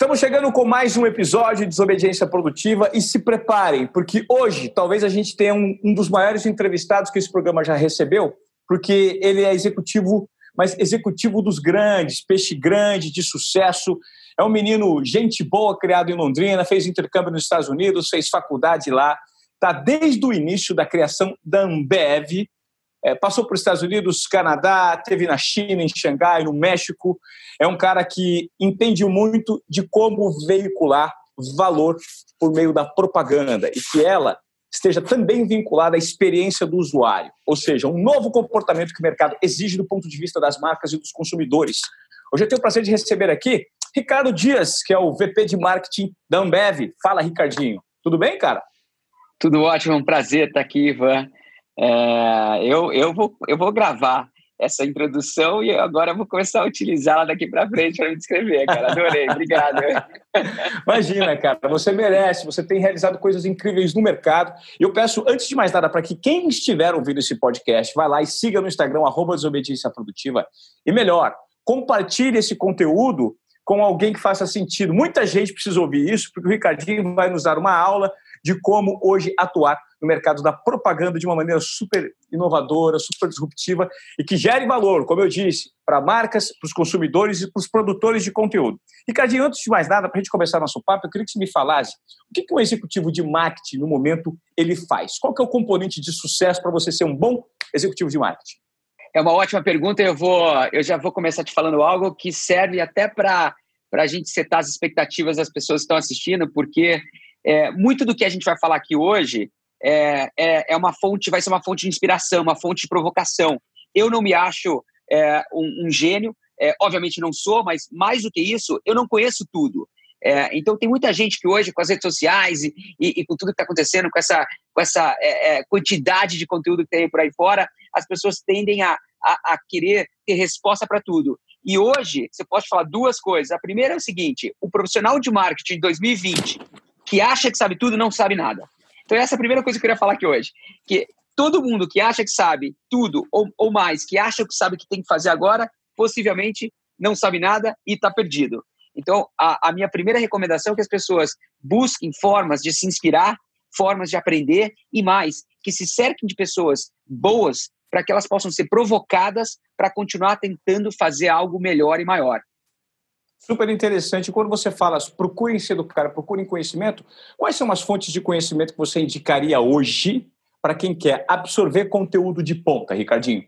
Estamos chegando com mais um episódio de Desobediência Produtiva e se preparem, porque hoje talvez a gente tenha um, um, dos maiores entrevistados que esse programa já recebeu, porque ele é executivo, mas executivo dos grandes, peixe grande, de sucesso. É um menino gente boa, criado em Londrina, fez intercâmbio nos Estados Unidos, fez faculdade lá, está desde o início da criação da Ambev, é, passou por Estados Unidos, Canadá, teve na China, em Xangai, no México. É um cara que entende muito de como veicular valor por meio da propaganda e que ela esteja também vinculada à experiência do usuário, ou seja, um novo comportamento que o mercado exige do ponto de vista das marcas e dos consumidores. Hoje eu tenho o prazer de receber aqui Ricardo Dias, que é o VP de marketing da Ambev. Fala, Ricardinho. Tudo bem, cara? Tudo ótimo, um prazer estar aqui, Ivan. É, eu, eu, vou, eu vou gravar essa introdução e agora vou começar a utilizá-la daqui para frente para me descrever, cara. Adorei, obrigado. Imagina, cara, você merece, você tem realizado coisas incríveis no mercado. Eu peço, antes de mais nada, para que quem estiver ouvindo esse podcast, vá lá e siga no Instagram, arroba Desobediência Produtiva. E melhor, compartilhe esse conteúdo com alguém que faça sentido. Muita gente precisa ouvir isso, porque o Ricardinho vai nos dar uma aula de como hoje atuar no mercado da propaganda de uma maneira super inovadora, super disruptiva e que gere valor, como eu disse, para marcas, para os consumidores e para os produtores de conteúdo. Ricardinho, antes de mais nada, para a gente começar nosso papo, eu queria que você me falasse o que, que um executivo de marketing, no momento, ele faz? Qual que é o componente de sucesso para você ser um bom executivo de marketing? É uma ótima pergunta. Eu vou, eu já vou começar te falando algo que serve até para para a gente setar as expectativas das pessoas que estão assistindo, porque é, muito do que a gente vai falar aqui hoje é, é, é, uma fonte, vai ser uma fonte de inspiração, uma fonte de provocação. Eu não me acho é, um, um, gênio, é, obviamente não sou, mas mais do que isso, eu não conheço tudo. É, então tem muita gente que hoje, com as redes sociais e, e, e com tudo que está acontecendo, com essa, com essa é, quantidade de conteúdo que tem por aí fora, as pessoas tendem a, a, a querer ter resposta para tudo. E hoje, você pode falar duas coisas. A primeira é o seguinte: o profissional de marketing de 2020 que acha que sabe tudo não sabe nada. Então, essa é a primeira coisa que eu queria falar aqui hoje. Que todo mundo que acha que sabe tudo ou, ou mais, que acha que sabe o que tem que fazer agora, possivelmente não sabe nada e está perdido. Então, a, a, minha primeira recomendação é que as pessoas busquem formas de se inspirar, formas de aprender e mais, que se cerquem de pessoas boas para que elas possam ser provocadas para continuar tentando fazer algo melhor e maior. Super interessante. Quando você fala procurem se educar, procurem conhecimento, quais são as fontes de conhecimento que você indicaria hoje para quem quer absorver conteúdo de ponta, Ricardinho?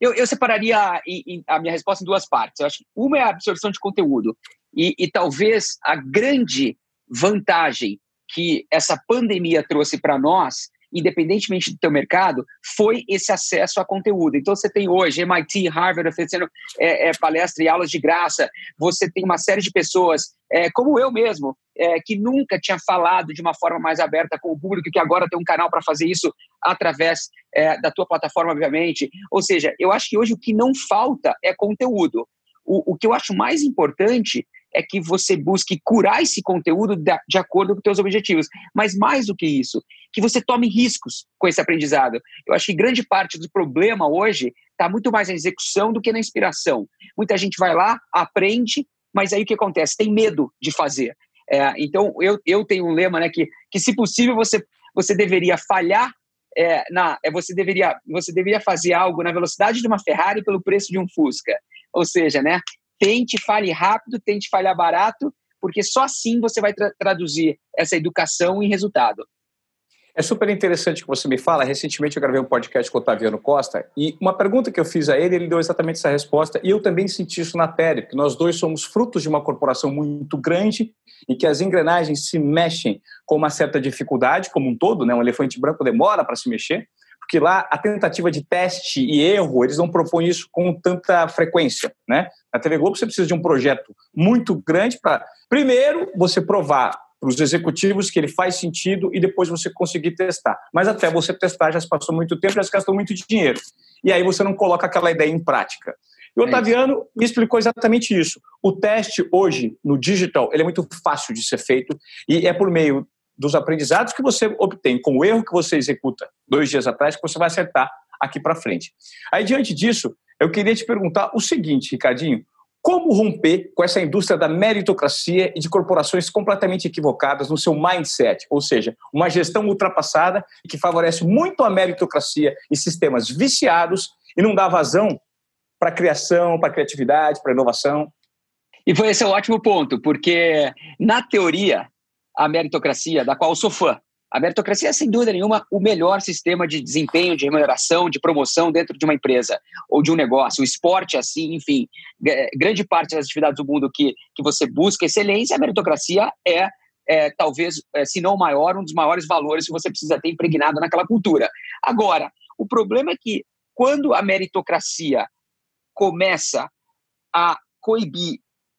Eu, eu separaria a, a minha resposta em duas partes. Eu acho que uma é a absorção de conteúdo. E, e talvez a grande vantagem que essa pandemia trouxe para nós independentemente do teu mercado, foi esse acesso a conteúdo. Então, você tem hoje MIT, Harvard oferecendo é, é, palestra e aulas de graça, você tem uma série de pessoas, é, como eu mesmo, é, que nunca tinha falado de uma forma mais aberta com o público, que agora tem um canal para fazer isso através é, da tua plataforma, obviamente. Ou seja, eu acho que hoje o que não falta é conteúdo. O, o que eu acho mais importante é que você busque curar esse conteúdo de acordo com seus objetivos. Mas mais do que isso, que você tome riscos com esse aprendizado. Eu acho que grande parte do problema hoje está muito mais na execução do que na inspiração. Muita gente vai lá, aprende, mas aí o que acontece? Tem medo de fazer. É, então, eu, eu tenho um lema né, que, que, se possível, você, você deveria falhar é, na, é, você, deveria, você deveria fazer algo na velocidade de uma Ferrari pelo preço de um Fusca. Ou seja, né, tente, fale rápido, tente falhar barato, porque só assim você vai tra traduzir essa educação em resultado. É super interessante que você me fala. Recentemente eu gravei um podcast com o Otaviano Costa e uma pergunta que eu fiz a ele, ele deu exatamente essa resposta e eu também senti isso na pele, porque nós dois somos frutos de uma corporação muito grande em que as engrenagens se mexem com uma certa dificuldade, como um todo, né? Um elefante branco demora para se mexer, porque lá a tentativa de teste e erro, eles não propõem isso com tanta frequência, né? Na TV Globo você precisa de um projeto muito grande para, primeiro, você provar para os executivos que ele faz sentido e depois você conseguir testar. Mas até você testar já se passou muito tempo, já se gastou muito dinheiro. E aí você não coloca aquela ideia em prática. E o é Otaviano me explicou exatamente isso. O teste hoje no digital ele é muito fácil de ser feito e é por meio dos aprendizados que você obtém com o erro que você executa dois dias atrás que você vai acertar aqui para frente. Aí, diante disso, eu queria te perguntar o seguinte, Ricardinho: Como romper com essa indústria da meritocracia e de corporações completamente equivocadas no seu mindset, ou seja, uma gestão ultrapassada que favorece muito a meritocracia e sistemas viciados e não dá vazão para criação, para criatividade, para inovação? E foi esse é um ótimo ponto, porque na teoria, a meritocracia, da qual eu sou fã, a meritocracia é, sem dúvida nenhuma, o melhor sistema de desempenho, de remuneração, de promoção dentro de uma empresa ou de um negócio. O esporte, assim, enfim, grande parte das atividades do mundo que, que você busca excelência, a meritocracia é, é talvez, é, se não o maior, um dos maiores valores que você precisa ter impregnado naquela cultura. Agora, o problema é que quando a meritocracia começa a coibir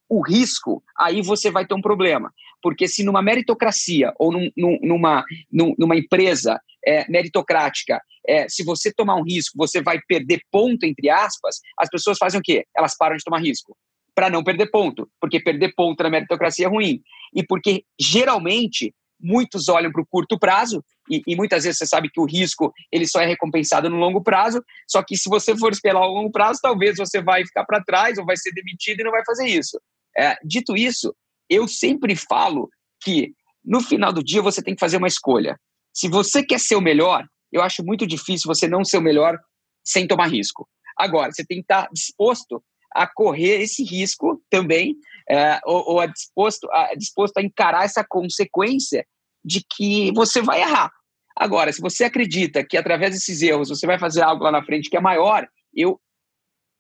o risco, aí você vai ter um problema. Porque se numa meritocracia ou num, num, numa, num, numa empresa é, meritocrática, é, se você tomar um risco, você vai perder ponto, entre aspas, as pessoas fazem o quê? Elas param de tomar risco para não perder ponto, porque perder ponto na meritocracia é ruim. E porque, geralmente, muitos olham para o curto prazo e, e, muitas vezes você sabe que o risco ele só é recompensado no longo prazo. Só que se você for esperar o longo prazo, talvez você vai ficar para trás ou vai ser demitido e não vai fazer isso. É, dito isso, eu sempre falo que no final do dia você tem que fazer uma escolha. Se você quer ser o melhor, eu acho muito difícil você não ser o melhor sem tomar risco. Agora, você tem que estar disposto a correr esse risco também, é, ou, ou a disposto, a, disposto a encarar essa consequência de que você vai errar. Agora, se você acredita que através desses erros você vai fazer algo lá na frente que é maior, eu,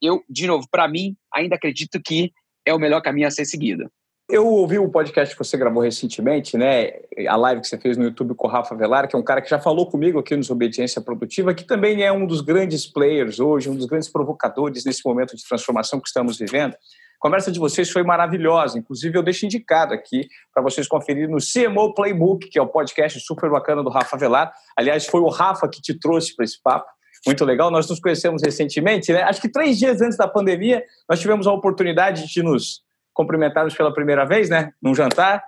eu de novo, para mim, ainda acredito que é o melhor caminho a ser seguido. Eu ouvi o podcast que você gravou recentemente, né? A live que você fez no YouTube com o Rafa Velar, que é um cara que já falou comigo aqui no Obediência Produtiva, que também é um dos grandes players hoje, um dos grandes provocadores nesse momento de transformação que estamos vivendo. A conversa de vocês foi maravilhosa. Inclusive, eu deixo indicado aqui para vocês conferirem no CMO Playbook, que é o podcast super bacana do Rafa Velar. Aliás, foi o Rafa que te trouxe para esse papo muito legal. Nós nos conhecemos recentemente, né? Acho que três dias antes da pandemia, nós tivemos a oportunidade de nos cumprimentarmos pela primeira vez, né? Num jantar.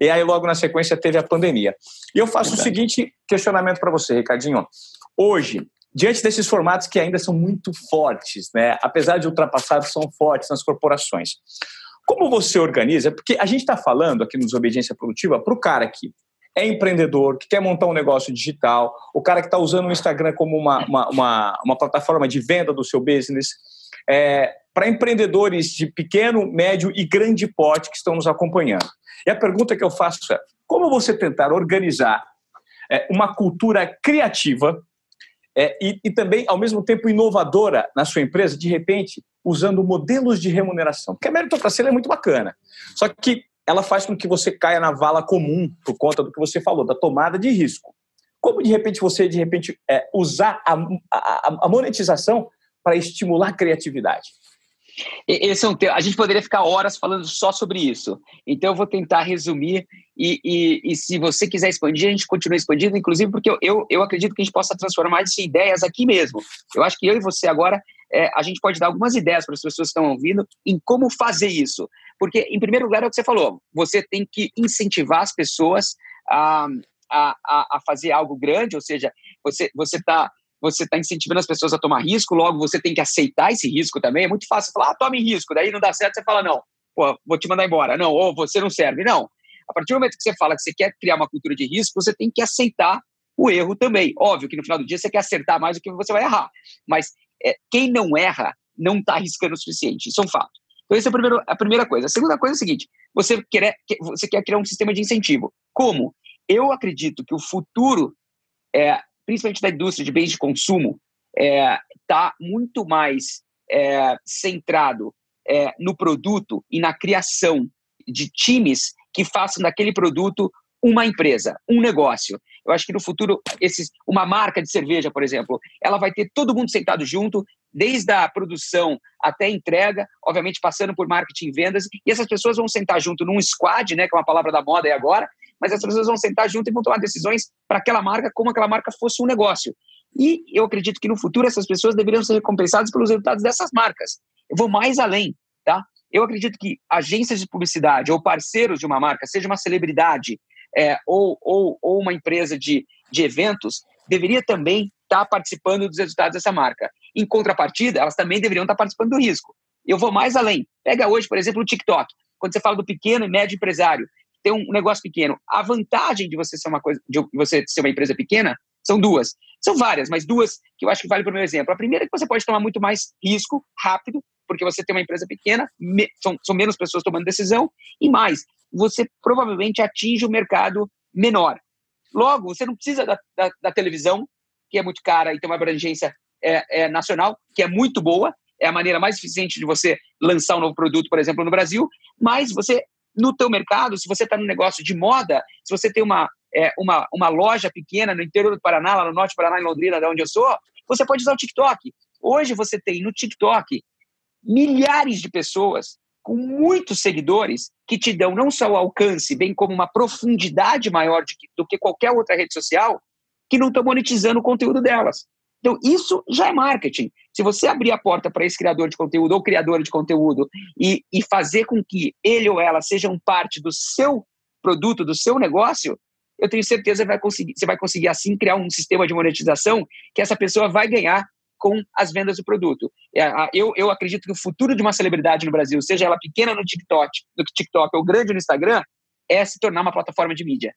E aí, logo na sequência, teve a pandemia. E eu faço Verdade. o seguinte questionamento para você, Ricardinho. Hoje, diante desses formatos que ainda são muito fortes, né? Apesar de ultrapassados, são fortes nas corporações. Como você organiza? Porque a gente está falando aqui no Desobediência Produtiva para o cara que é empreendedor, que quer montar um negócio digital, o cara que está usando o Instagram como uma, uma, uma, uma, plataforma de venda do seu business, é, para empreendedores de pequeno, médio e grande porte que estão nos acompanhando. E a pergunta que eu faço é: como você tentar organizar é, uma cultura criativa é, e, e, também, ao mesmo tempo, inovadora na sua empresa, de repente, usando modelos de remuneração? Porque a meritocracia é muito bacana. Só que ela faz com que você caia na vala comum por conta do que você falou, da tomada de risco. Como de repente você de repente é, usar a, a, a monetização para estimular a criatividade? Esse é um tema. A gente poderia ficar horas falando só sobre isso. Então eu vou tentar resumir e, e, e se você quiser expandir, a gente continua expandindo, inclusive porque eu, eu, eu acredito que a gente possa transformar essas ideias aqui mesmo. Eu acho que eu e você agora é, a gente pode dar algumas ideias para as pessoas que estão ouvindo em como fazer isso. Porque, em primeiro lugar, é o que você falou, você tem que incentivar as pessoas a, a, a fazer algo grande, ou seja, você está você está incentivando as pessoas a tomar risco, logo você tem que aceitar esse risco também. É muito fácil falar, ah, tome risco, daí não dá certo, você fala, não, pô, vou te mandar embora. Não, ou você não serve. Não. A partir do momento que você fala que você quer criar uma cultura de risco, você tem que aceitar o erro também. Óbvio que no final do dia você quer acertar mais do que você vai errar. Mas é, quem não erra não está arriscando o suficiente. Isso é um fato. Então, essa é a primeira, a primeira coisa. A segunda coisa é a seguinte: você quer, você quer criar um sistema de incentivo. Como? Eu acredito que o futuro, é, principalmente da indústria de bens de consumo, está é, tá muito mais é, centrado é, no produto e na criação de times que façam daquele produto uma empresa, um negócio. Eu acho que no futuro, esses, uma marca de cerveja, por exemplo, ela vai ter todo mundo sentado junto, desde a produção até a entrega, obviamente passando por marketing e vendas, e essas pessoas vão sentar junto num squad, né, que é uma palavra da moda aí agora, mas essas pessoas vão sentar junto e vão tomar decisões para aquela marca como aquela marca fosse um negócio. E eu acredito que no futuro essas pessoas deveriam ser recompensadas pelos resultados dessas marcas. Eu vou mais além, tá? Eu acredito que agências de publicidade ou parceiros de uma marca, seja uma celebridade, é, ou, ou, ou uma empresa de, de eventos deveria também estar tá participando dos resultados dessa marca. Em contrapartida, elas também deveriam estar tá participando do risco. Eu vou mais além. Pega hoje, por exemplo, o TikTok. Quando você fala do pequeno e médio empresário, tem um negócio pequeno. A vantagem de você ser uma coisa, de você ser uma empresa pequena são duas. São várias, mas duas que eu acho que vale para o meu exemplo. A primeira é que você pode tomar muito mais risco rápido, porque você tem uma empresa pequena, me, são, são menos pessoas tomando decisão, e mais, você provavelmente atinge o um mercado menor. Logo, você não precisa da, da, da, televisão, que é muito cara e tem uma abrangência é, é, nacional, que é muito boa, é a maneira mais eficiente de você lançar um novo produto, por exemplo, no Brasil, mas você, no teu mercado, se você está no negócio de moda, se você tem uma, é, uma, uma loja pequena no interior do Paraná, lá no norte do Paraná, em Londrina, de onde eu sou, você pode usar o TikTok. Hoje você tem no TikTok milhares de pessoas com muitos seguidores que te dão não só o alcance, bem como uma profundidade maior de, do que qualquer outra rede social, que não estão monetizando o conteúdo delas. Então, isso já é marketing. Se você abrir a porta para esse criador de conteúdo ou criadora de conteúdo e, e fazer com que ele ou ela sejam parte do seu produto, do seu negócio, eu tenho certeza que vai conseguir, você vai conseguir assim criar um sistema de monetização que essa pessoa vai ganhar com as vendas do produto. É, eu, eu acredito que o futuro de uma celebridade no Brasil, seja ela pequena no TikTok, no TikTok ou grande no Instagram, é se tornar uma plataforma de mídia.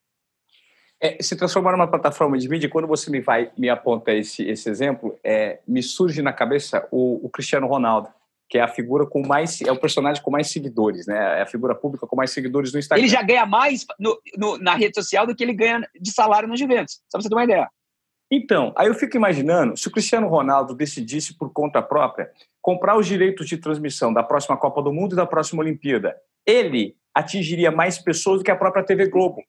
É, se transformar numa plataforma de mídia, quando você me vai me aponta esse, esse exemplo, é, me surge na cabeça o, o, Cristiano Ronaldo, que é a figura com mais, é o personagem com mais seguidores, né? É a figura pública com mais seguidores no Instagram. Ele já ganha mais no, no, na rede social do que ele ganha de salário nos eventos. Só pra você ter uma ideia. Então, aí eu fico imaginando, se o Cristiano Ronaldo decidisse por conta própria comprar os direitos de transmissão da próxima Copa do Mundo e da próxima Olimpíada, ele atingiria mais pessoas do que a própria TV Globo.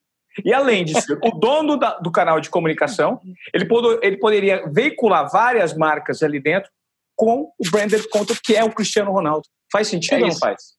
E além ser o dono da, do canal de comunicação, ele, pod ele poderia veicular várias marcas ali dentro com o branded content que é o Cristiano Ronaldo. Faz sentido é ou não faz?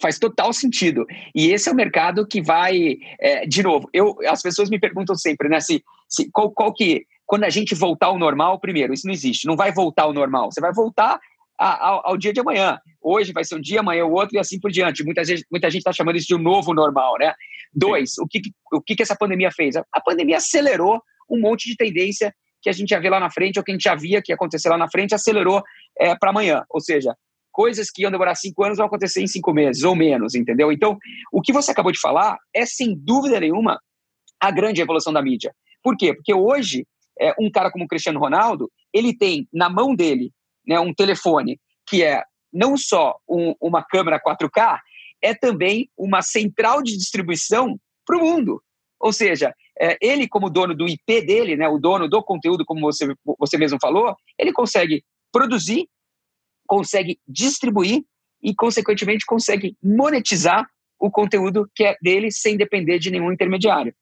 Faz total sentido. E esse é o mercado que vai, é, de novo, eu, as pessoas me perguntam sempre, né, se, se qual, qual que quando a gente voltar ao normal, primeiro, isso não existe, não vai voltar ao normal, você vai voltar ao, ao, dia de amanhã. Hoje vai ser um dia, amanhã o outro e assim por diante. Muita gente muita gente está chamando isso de um novo normal, né? Dois, o que, o que, que essa pandemia fez? A pandemia acelerou um monte de tendência que a gente já vê lá na frente, ou que a gente já via que ia acontecer lá na frente, acelerou é, para amanhã. Ou seja, coisas que iam demorar cinco anos vão acontecer em cinco meses ou menos, entendeu? Então, o que você acabou de falar é, sem dúvida nenhuma, a grande evolução da mídia. Por quê? Porque hoje é, um cara como o Cristiano Ronaldo, ele tem na mão dele né, um telefone que é não só um, uma câmera 4K, é também uma central de distribuição para o mundo. Ou seja, é, ele, como dono do IP dele, né, o dono do conteúdo, como você, você mesmo falou, ele consegue produzir, consegue distribuir e, consequentemente, consegue monetizar o conteúdo que é dele sem depender de nenhum intermediário.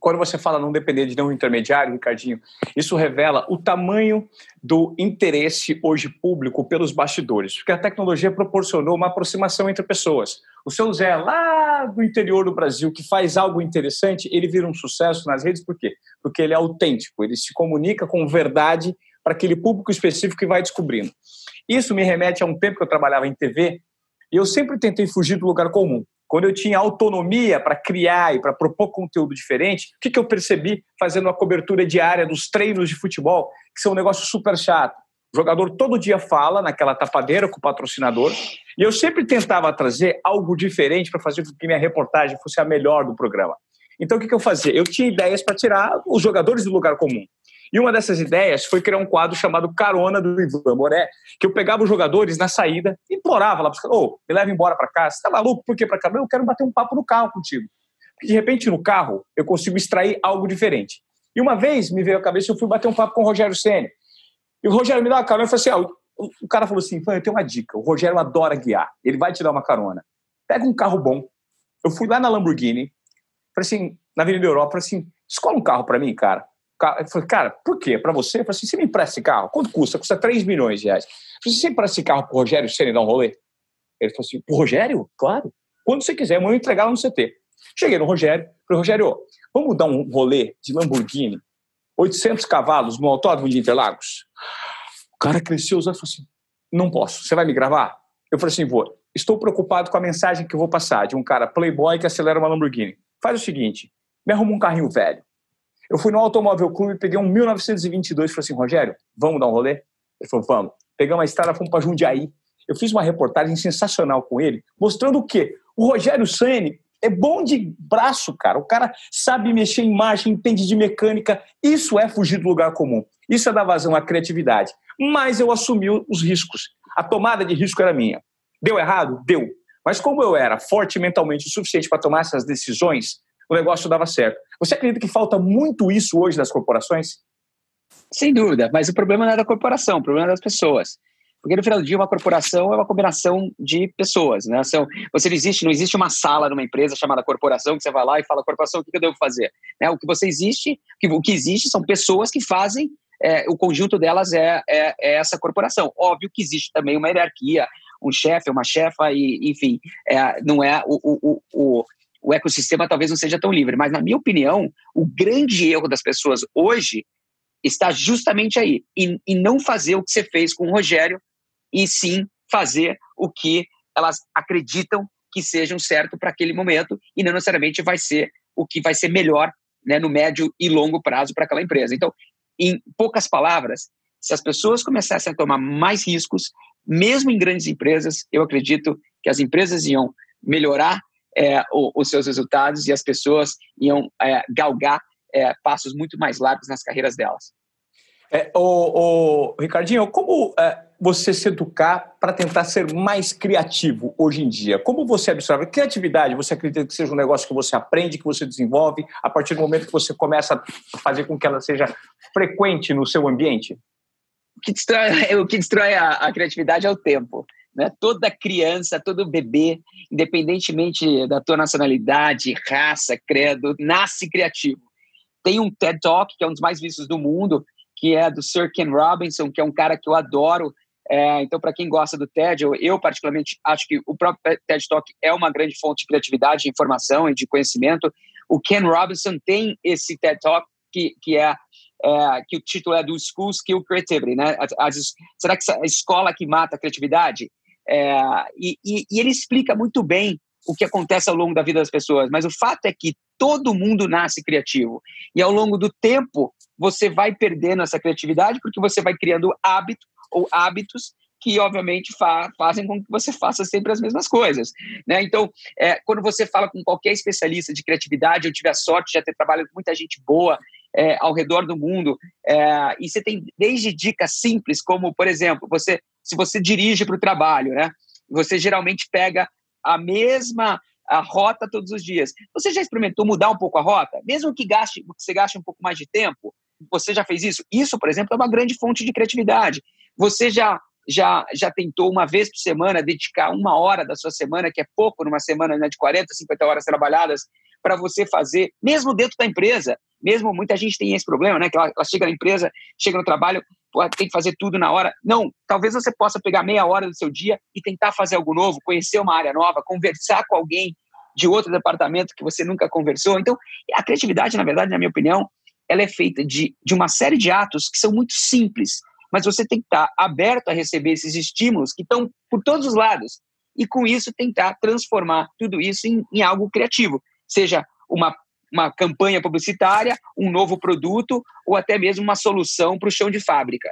Quando você fala não depender de nenhum intermediário, Ricardinho, isso revela o tamanho do interesse hoje público pelos bastidores, porque a tecnologia proporcionou uma aproximação entre pessoas. O seu Zé, lá do interior do Brasil, que faz algo interessante, ele vira um sucesso nas redes, por quê? Porque ele é autêntico, ele se comunica com verdade para aquele público específico que vai descobrindo. Isso me remete a um tempo que eu trabalhava em TV e eu sempre tentei fugir do lugar comum quando eu tinha autonomia para criar e para propor conteúdo diferente, o que, que eu percebi fazendo uma cobertura diária dos treinos de futebol, que são um negócio super chato? O jogador todo dia fala naquela tapadeira com o patrocinador, e eu sempre tentava trazer algo diferente para fazer com que minha reportagem fosse a melhor do programa. Então, o que, que eu fazia? Eu tinha ideias para tirar os jogadores do lugar comum. E uma dessas ideias foi criar um quadro chamado Carona do Ivan Moré, que eu pegava os jogadores na saída, implorava lá para os me leva embora para casa. Você tá maluco? Por que para cá? Eu quero bater um papo no carro contigo. Porque de repente no carro eu consigo extrair algo diferente. E uma vez me veio à cabeça, eu fui bater um papo com o Rogério Senna. E o Rogério me dá uma carona e falou assim: ah, o cara falou assim, eu tenho uma dica. O Rogério adora guiar, ele vai te dar uma carona. Pega um carro bom. Eu fui lá na Lamborghini, falei assim, na Avenida Europa, falei assim: escola um carro para mim, cara. Eu falei, cara, por quê? Para você? Eu falei assim, você me empresta esse carro? Quanto custa? Custa 3 milhões de reais. Eu falei, você empresta esse carro pro Rogério Senna dar um rolê? Ele falou assim, pro Rogério? Claro. Quando você quiser, amanhã eu entregar lá no CT. Cheguei no Rogério, falei, Rogério, vamos dar um rolê de Lamborghini, 800 cavalos no autódromo de Interlagos? O cara cresceu olhos e falou assim, não posso, você vai me gravar? Eu falei assim, vou. Estou preocupado com a mensagem que eu vou passar de um cara playboy que acelera uma Lamborghini. Faz o seguinte, me arruma um carrinho velho eu fui no Automóvel Clube, peguei um 1922 e falei assim, Rogério, vamos dar um rolê? Ele falou, vamos. Pegamos a estrada, fomos para Jundiaí. Eu fiz uma reportagem sensacional com ele, mostrando o quê? O Rogério Ceni é bom de braço, cara. O cara sabe mexer em marcha, entende de mecânica. Isso é fugir do lugar comum. Isso é dar vazão à criatividade. Mas eu assumi os riscos. A tomada de risco era minha. Deu errado? Deu. Mas como eu era forte mentalmente o suficiente para tomar essas decisões, o negócio dava certo. Você acredita que falta muito isso hoje nas corporações? Sem dúvida, mas o problema não é da corporação, o problema é das pessoas. Porque no final do dia, uma corporação é uma combinação de pessoas. Né? São, você não existe, não existe uma sala numa empresa chamada corporação que você vai lá e fala, corporação, o que eu devo fazer? Né? O que você existe, o que existe são pessoas que fazem, é, o conjunto delas é, é, é, essa corporação. Óbvio que existe também uma hierarquia, um chefe, uma chefa, e, enfim, é, não é o, o, o, o ecossistema talvez não seja tão livre. Mas, na minha opinião, o grande erro das pessoas hoje está justamente aí, em, não fazer o que você fez com o Rogério, e sim fazer o que elas acreditam que seja certo para aquele momento e não necessariamente vai ser o que vai ser melhor né, no médio e longo prazo para aquela empresa. Então, em poucas palavras, se as pessoas começassem a tomar mais riscos, mesmo em grandes empresas, eu acredito que as empresas iam melhorar é, o, os seus resultados e as pessoas iam é, galgar é, passos muito mais largos nas carreiras delas. É, Ricardinho, como é, você se educar para tentar ser mais criativo hoje em dia? Como você absorve? Criatividade, você acredita que seja um negócio que você aprende, que você desenvolve, a partir do momento que você começa a fazer com que ela seja frequente no seu ambiente? O que destrói, o que destrói a, a criatividade é o tempo. Né? Toda criança, todo bebê, independentemente da tua nacionalidade, raça, credo, nasce criativo. Tem um TED Talk, que é um dos mais vistos do mundo, que é do Sir Ken Robinson, que é um cara que eu adoro. É, então, para quem gosta do TED, eu, eu, particularmente acho que o próprio TED Talk é uma grande fonte de criatividade, de informação e de conhecimento. O Ken Robinson tem esse TED Talk que, que é, é que o título é do School Skill Creativity, né? As, será que a escola que mata a criatividade? É, e, e, e ele explica muito bem o que acontece ao longo da vida das pessoas, mas o fato é que todo mundo nasce criativo. E ao longo do tempo, você vai perdendo essa criatividade porque você vai criando hábito ou hábitos que obviamente fa fazem com que você faça sempre as mesmas coisas, né? Então, é, quando você fala com qualquer especialista de criatividade, eu tive a sorte de ter trabalhado com muita gente boa é, ao redor do mundo, é, e você tem desde dicas simples, como por exemplo, você se você dirige para o trabalho, né? Você geralmente pega a mesma a rota todos os dias. Você já experimentou mudar um pouco a rota, mesmo que gaste, que você gaste um pouco mais de tempo? Você já fez isso? Isso, por exemplo, é uma grande fonte de criatividade. Você já já, já tentou uma vez por semana dedicar uma hora da sua semana, que é pouco numa semana né, de 40, 50 horas trabalhadas, para você fazer, mesmo dentro da empresa. Mesmo muita gente tem esse problema, né? Que ela, ela chega na empresa, chega no trabalho, tem que fazer tudo na hora. Não, talvez você possa pegar meia hora do seu dia e tentar fazer algo novo, conhecer uma área nova, conversar com alguém de outro departamento que você nunca conversou. Então, a criatividade, na verdade, na minha opinião, ela é feita de, de uma série de atos que são muito simples, mas você tem que estar aberto a receber esses estímulos que estão por todos os lados e com isso tentar transformar tudo isso em, em algo criativo, seja uma, uma campanha publicitária, um novo produto ou até mesmo uma solução para o chão de fábrica.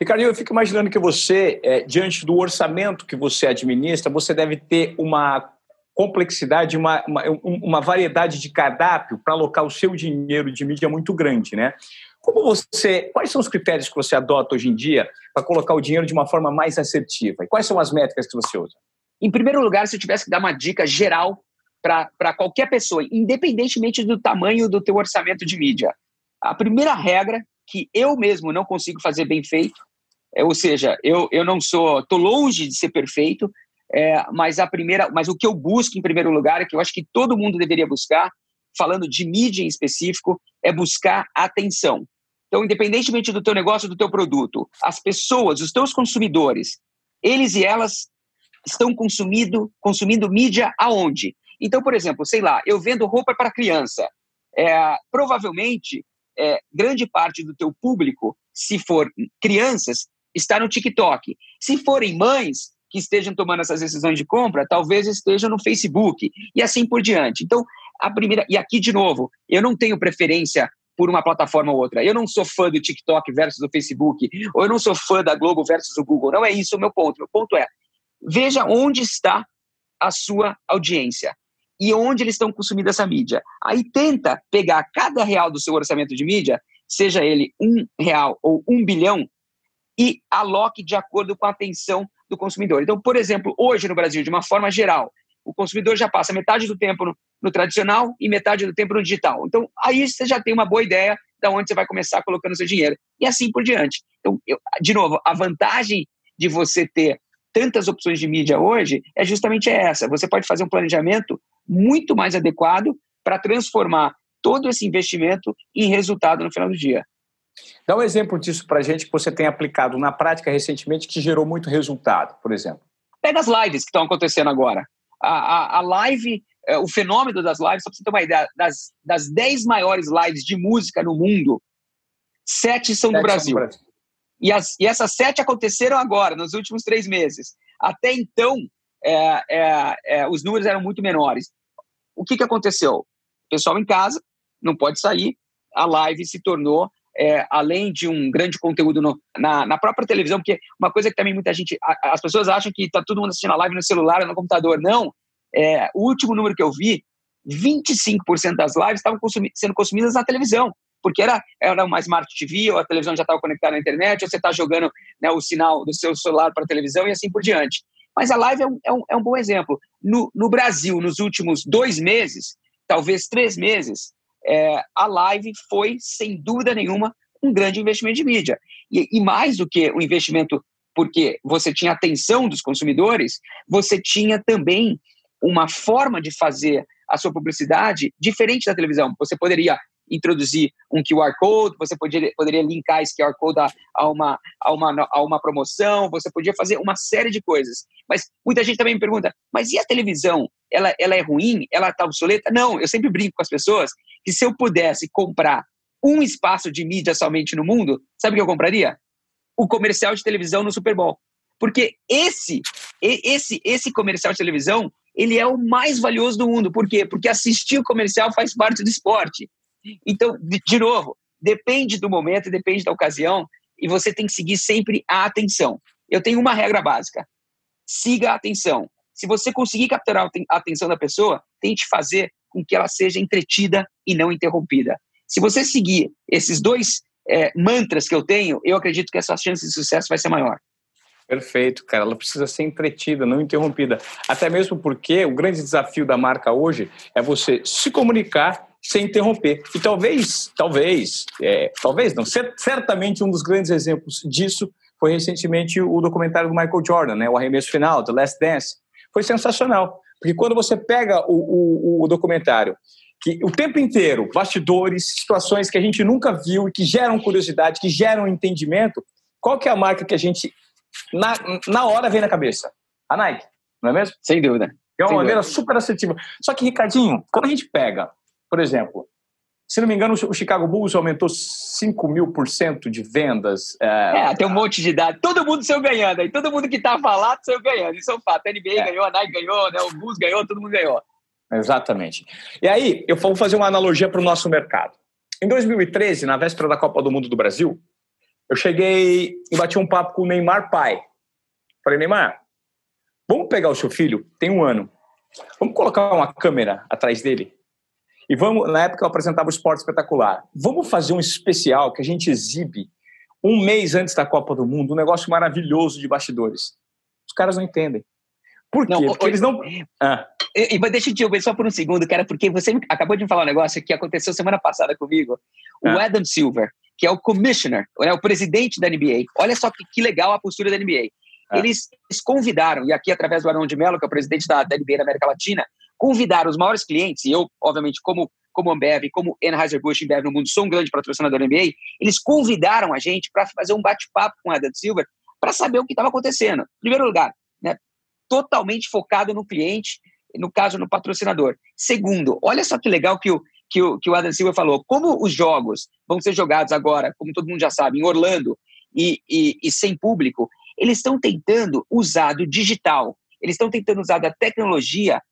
Ricardo, eu fico imaginando que você, é, diante do orçamento que você administra, você deve ter uma complexidade, uma, uma, uma variedade de cardápio para alocar o seu dinheiro de mídia muito grande, né? Como você, quais são os critérios que você adota hoje em dia para colocar o dinheiro de uma forma mais assertiva? E quais são as métricas que você usa? Em primeiro lugar, se eu tivesse que dar uma dica geral para qualquer pessoa, independentemente do tamanho do teu orçamento de mídia, a primeira regra que eu mesmo não consigo fazer bem feito, é, ou seja, eu, eu não sou, estou longe de ser perfeito, é, mas a primeira, mas o que eu busco em primeiro lugar, é que eu acho que todo mundo deveria buscar, falando de mídia em específico, é buscar atenção. Então, independentemente do teu negócio, do teu produto, as pessoas, os teus consumidores, eles e elas estão consumindo, consumindo mídia aonde? Então, por exemplo, sei lá, eu vendo roupa para criança. É, provavelmente, é, grande parte do teu público, se for crianças, está no TikTok. Se forem mães, que estejam tomando essas decisões de compra, talvez estejam no Facebook e assim por diante. Então, a primeira, e aqui de novo, eu não tenho preferência por uma plataforma ou outra. Eu não sou fã do TikTok versus o Facebook, ou eu não sou fã da Globo versus o Google. Não é isso o meu ponto. Meu ponto é veja onde está a sua audiência e onde eles estão consumindo essa mídia. Aí tenta pegar cada real do seu orçamento de mídia, seja ele um real ou um bilhão, e aloque de acordo com a atenção do consumidor. Então, por exemplo, hoje no Brasil, de uma forma geral, o consumidor já passa metade do tempo no, no tradicional e metade do tempo no digital. Então, aí você já tem uma boa ideia de onde você vai começar colocando seu dinheiro. E assim por diante. Então, eu, de novo, a vantagem de você ter tantas opções de mídia hoje é justamente essa. Você pode fazer um planejamento muito mais adequado para transformar todo esse investimento em resultado no final do dia. Dá um exemplo disso para a gente que você tem aplicado na prática recentemente que gerou muito resultado, por exemplo. Pega as lives que estão acontecendo agora. A, a, a live, é, o fenômeno das lives, só para você ter uma ideia, das, das 10 maiores lives de música no mundo, sete são, sete do, Brasil. Brasil. E, as, e essas sete aconteceram agora, nos últimos três meses. Até então, é, é, é, os números eram muito menores. O que, que aconteceu? O pessoal em casa, não pode sair, a live se tornou é, além de um grande conteúdo no, na, na, própria televisão, porque uma coisa que também muita gente, a, as pessoas acham que está todo mundo assistindo a live no celular ou no computador. Não. É, o último número que eu vi, 25% das lives estavam consumi sendo consumidas na televisão, porque era, era uma Smart TV, ou a televisão já estava conectada à internet, ou você está jogando né, o sinal do seu celular para a televisão e assim por diante. Mas a live é um, é um, é um bom exemplo. No, no Brasil, nos últimos dois meses, talvez três meses, é, a live foi, sem dúvida nenhuma, um grande investimento de mídia. E, e mais do que o investimento porque você tinha atenção dos consumidores, você tinha também uma forma de fazer a sua publicidade diferente da televisão. Você poderia introduzir um QR Code, você poderia, poderia linkar esse QR Code a, a, uma, a, uma, a uma promoção, você podia fazer uma série de coisas. Mas muita gente também me pergunta, mas e a televisão? Ela, ela é ruim? Ela está obsoleta? Não, eu sempre brinco com as pessoas que se eu pudesse comprar um espaço de mídia somente no mundo, sabe o que eu compraria? O comercial de televisão no Super Bowl. Porque esse, esse, esse comercial de televisão, ele é o mais valioso do mundo. Por quê? Porque assistir o comercial faz parte do esporte. Então, de, novo, depende do momento, depende da ocasião, e você tem que seguir sempre a atenção. Eu tenho uma regra básica: siga a atenção. Se você conseguir capturar a atenção da pessoa, tente fazer com que ela seja entretida e não interrompida. Se você seguir esses dois é, mantras que eu tenho, eu acredito que essa chance de sucesso vai ser maior. Perfeito, cara. Ela precisa ser entretida, não interrompida. Até mesmo porque o grande desafio da marca hoje é você se comunicar sem interromper. E talvez, talvez, é, talvez não, certamente um dos grandes exemplos disso foi recentemente o documentário do Michael Jordan, né, o arremesso final, The Last Dance. Foi sensacional, porque quando você pega o, o, o documentário, que o tempo inteiro, bastidores, situações que a gente nunca viu e que geram curiosidade, que geram entendimento, qual que é a marca que a gente, na, na hora, vem na cabeça? A Nike, não é mesmo? Sem dúvida. É uma maneira super assertiva. Só que, Ricardinho, quando a gente pega por exemplo, se não me engano, o Chicago Bulls aumentou 5 mil por cento de vendas. É... é, tem um monte de dados. Todo mundo saiu ganhando aí. Todo mundo que estava lá saiu ganhando. Isso é um fato. A NBA é. ganhou, a Nike ganhou, né? o Bulls ganhou, todo mundo ganhou. Exatamente. E aí, eu vou fazer uma analogia para o nosso mercado. Em 2013, na véspera da Copa do Mundo do Brasil, eu cheguei e bati um papo com o Neymar pai. Falei, Neymar, vamos pegar o seu filho, tem um ano, vamos colocar uma câmera atrás dele e vamos, na época eu apresentava o Esporte Espetacular. Vamos fazer um especial que a gente exibe um mês antes da Copa do Mundo, um negócio maravilhoso de bastidores. Os caras não entendem. Por quê? Não, porque eles não. Ah. E, e, deixa eu te ouvir só por um segundo, cara, porque você acabou de me falar um negócio que aconteceu semana passada comigo. O ah. Adam Silver, que é o commissioner, é o presidente da NBA. Olha só que, que legal a postura da NBA. Ah. Eles, eles, convidaram, e aqui através do Arão de Mello, que é o presidente da, da NBA da América Latina, convidar os maiores clientes, e eu, obviamente, como, como Ambev, como Anheuser-Busch Ambev no mundo, sou um grande patrocinador da NBA, eles convidaram a gente para fazer um bate-papo com a Adam Silver para saber o que estava acontecendo. Em primeiro lugar, né, totalmente focado no cliente, no caso, no patrocinador. Segundo, olha só que legal que o, que o, que o Adam Silver falou. Como os jogos vão ser jogados agora, como todo mundo já sabe, em Orlando e, e, e sem público, eles estão tentando usar do digital, eles estão tentando usar da tecnologia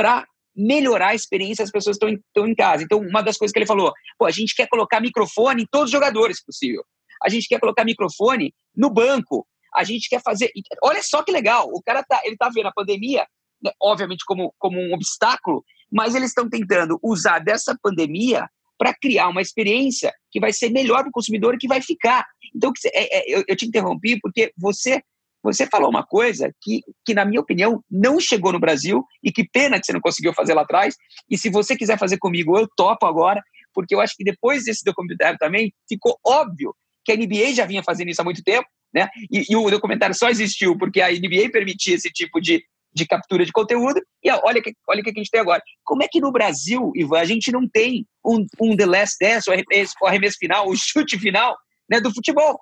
para melhorar a experiência das pessoas que estão em casa. Então, uma das coisas que ele falou, pô, a gente quer colocar microfone em todos os jogadores, possível. A gente quer colocar microfone no banco. a gente quer fazer. Olha só que legal, o cara tá, ele tá vendo a pandemia, né, obviamente, como, como um obstáculo, mas eles estão tentando usar dessa pandemia para criar uma experiência que vai ser melhor para o consumidor e que vai ficar. Então, é, é, eu te interrompi porque você você falou uma coisa que, que, na minha opinião, não chegou no Brasil e que pena que você não conseguiu fazer lá atrás. E se você quiser fazer comigo, eu topo agora, porque eu acho que depois desse documentário também ficou óbvio que a NBA já vinha fazendo isso há muito tempo, né? E, e o documentário só existiu porque a NBA permitia esse tipo de, de captura de conteúdo. E olha que, olha o que a gente tem agora. Como é que no Brasil, Ivan, a gente não tem um, um The Last Dance, o arremesso, o arremesso final, o chute final né, do futebol?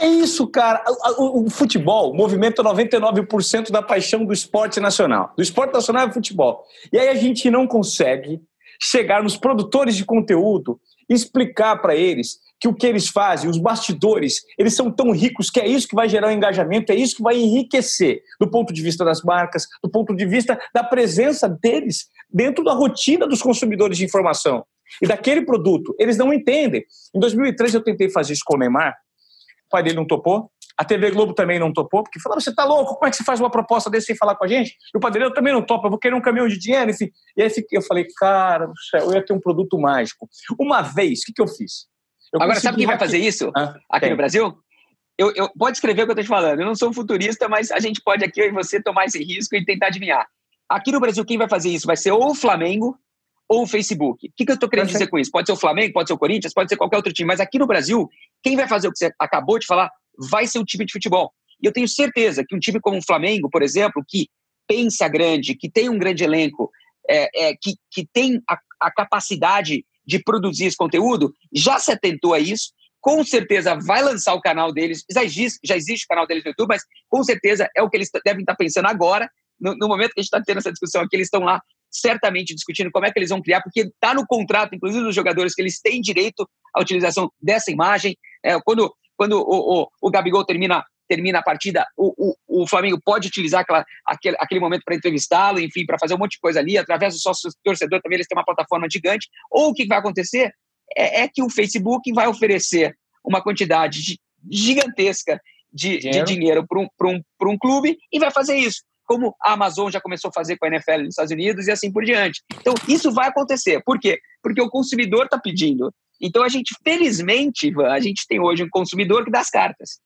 É isso, cara. O, o, o futebol movimenta 99% da paixão do esporte nacional. Do esporte nacional é futebol. E aí a gente não consegue chegar nos produtores de conteúdo explicar para eles que o que eles fazem, os bastidores, eles são tão ricos que é isso que vai gerar o engajamento, é isso que vai enriquecer do ponto de vista das marcas, do ponto de vista da presença deles dentro da rotina dos consumidores de informação e daquele produto. Eles não entendem. Em 2003 eu tentei fazer isso com o Neymar, o pai dele não topou, a TV Globo também não topou, porque falaram: você tá louco? Como é que você faz uma proposta desse sem falar com a gente? E o padrinho também não topa, eu vou querer um caminhão de dinheiro, enfim. E aí eu falei: cara do céu, eu ia ter um produto mágico. Uma vez, o que, que eu fiz? Eu Agora, sabe quem vai fazer isso ah, aqui tem. no Brasil? Eu, eu, pode escrever o que eu estou te falando. Eu não sou um futurista, mas a gente pode aqui, eu e você, tomar esse risco e tentar adivinhar. Aqui no Brasil, quem vai fazer isso vai ser ou o Flamengo ou o Facebook. O que, que eu estou querendo dizer com isso? Pode ser o Flamengo, pode ser o Corinthians, pode ser qualquer outro time, mas aqui no Brasil, quem vai fazer o que você acabou de falar vai ser o time de futebol. E eu tenho certeza que um time como o Flamengo, por exemplo, que pensa grande, que tem um grande elenco, é, é, que, que tem a, a capacidade de produzir esse conteúdo, já se atentou a isso, com certeza vai lançar o canal deles, já existe, já existe o canal deles no YouTube, mas com certeza é o que eles devem estar pensando agora, no, no momento que a gente está tendo essa discussão aqui, eles estão lá certamente discutindo como é que eles vão criar, porque está no contrato, inclusive dos jogadores, que eles têm direito à utilização dessa imagem. É, quando quando o, o, o Gabigol termina termina a partida, o, o, o Flamengo pode utilizar aquela, aquele, aquele momento para entrevistá-lo, enfim, para fazer um monte de coisa ali, através do sócio torcedor também eles têm uma plataforma gigante. Ou o que vai acontecer é, é que o Facebook vai oferecer uma quantidade gigantesca de dinheiro, de dinheiro para um, um, um clube e vai fazer isso. Como a Amazon já começou a fazer com a NFL nos Estados Unidos e assim por diante. Então, isso vai acontecer. Por quê? Porque o consumidor está pedindo. Então, a gente, felizmente, Ivan, a gente tem hoje um consumidor que dá as cartas.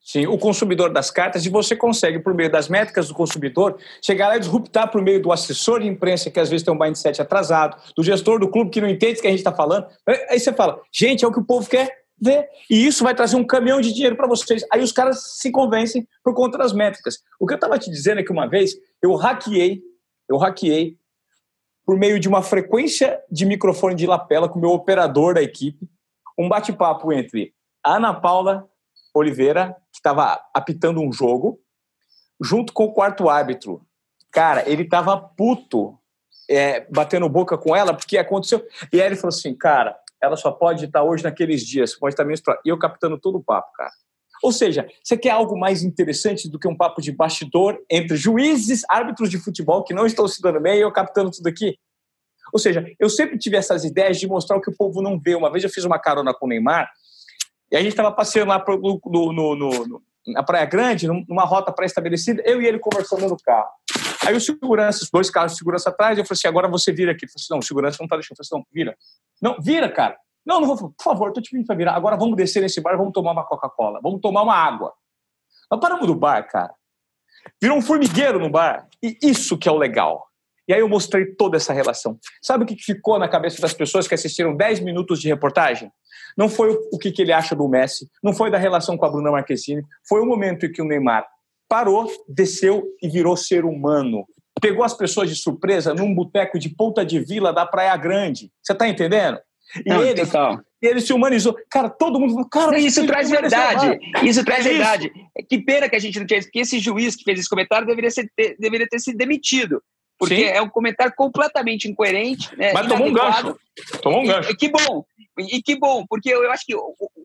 Sim, o consumidor das cartas, e você consegue, por meio das métricas do consumidor, chegar lá e disruptar por meio do assessor de imprensa, que às vezes tem um mindset atrasado, do gestor do clube que não entende o que a gente está falando. Aí você fala, gente, é o que o povo quer ver. E isso vai trazer um caminhão de dinheiro para vocês. Aí os caras se convencem por conta das métricas. O que eu estava te dizendo é que uma vez eu hackeei, eu hackeei por meio de uma frequência de microfone de lapela com o meu operador da equipe, um bate-papo entre Ana Paula Oliveira, que estava apitando um jogo, junto com o quarto árbitro. Cara, ele estava puto é, batendo boca com ela, porque aconteceu. E aí ele falou assim, cara, ela só pode estar hoje naqueles dias, pode estar menstruada. E eu captando todo o papo, cara. Ou seja, você quer algo mais interessante do que um papo de bastidor entre juízes, árbitros de futebol que não estão se dando bem e eu captando tudo aqui? Ou seja, eu sempre tive essas ideias de mostrar o que o povo não vê. Uma vez eu fiz uma carona com o Neymar e a gente estava passeando lá pro, no, no, no, na Praia Grande, numa rota pré-estabelecida, eu e ele conversando no carro. Aí o segurança, os dois carros de segurança atrás, eu falei assim, agora você vira aqui. Ele falou assim, não, o segurança não está deixando. Eu falei assim, não, vira. Não, vira, cara. Não, não vou, por favor, estou te pedindo para virar. Agora vamos descer nesse bar, vamos tomar uma Coca-Cola, vamos tomar uma água. Nós paramos do bar, cara. Virou um formigueiro no bar. E isso que é o legal. E aí eu mostrei toda essa relação. Sabe o que ficou na cabeça das pessoas que assistiram 10 minutos de reportagem? Não foi o que ele acha do Messi, não foi da relação com a Bruna Marquezine, foi o momento em que o Neymar parou, desceu e virou ser humano. Pegou as pessoas de surpresa num boteco de Ponta de Vila da Praia Grande. Você está entendendo? E Não, ele, total. ele se humanizou. Cara, todo mundo falou, cara, isso traz verdade. Isso traz é verdade. Isso. Que pena que a gente não tinha, porque esse juiz que fez esse comentário deveria, ser, deveria ter sido demitido. Porque Sim. é um comentário completamente incoerente. Né, Mas tomou um gancho. Tomou um gancho. E, que bom. E que bom, porque eu, eu acho que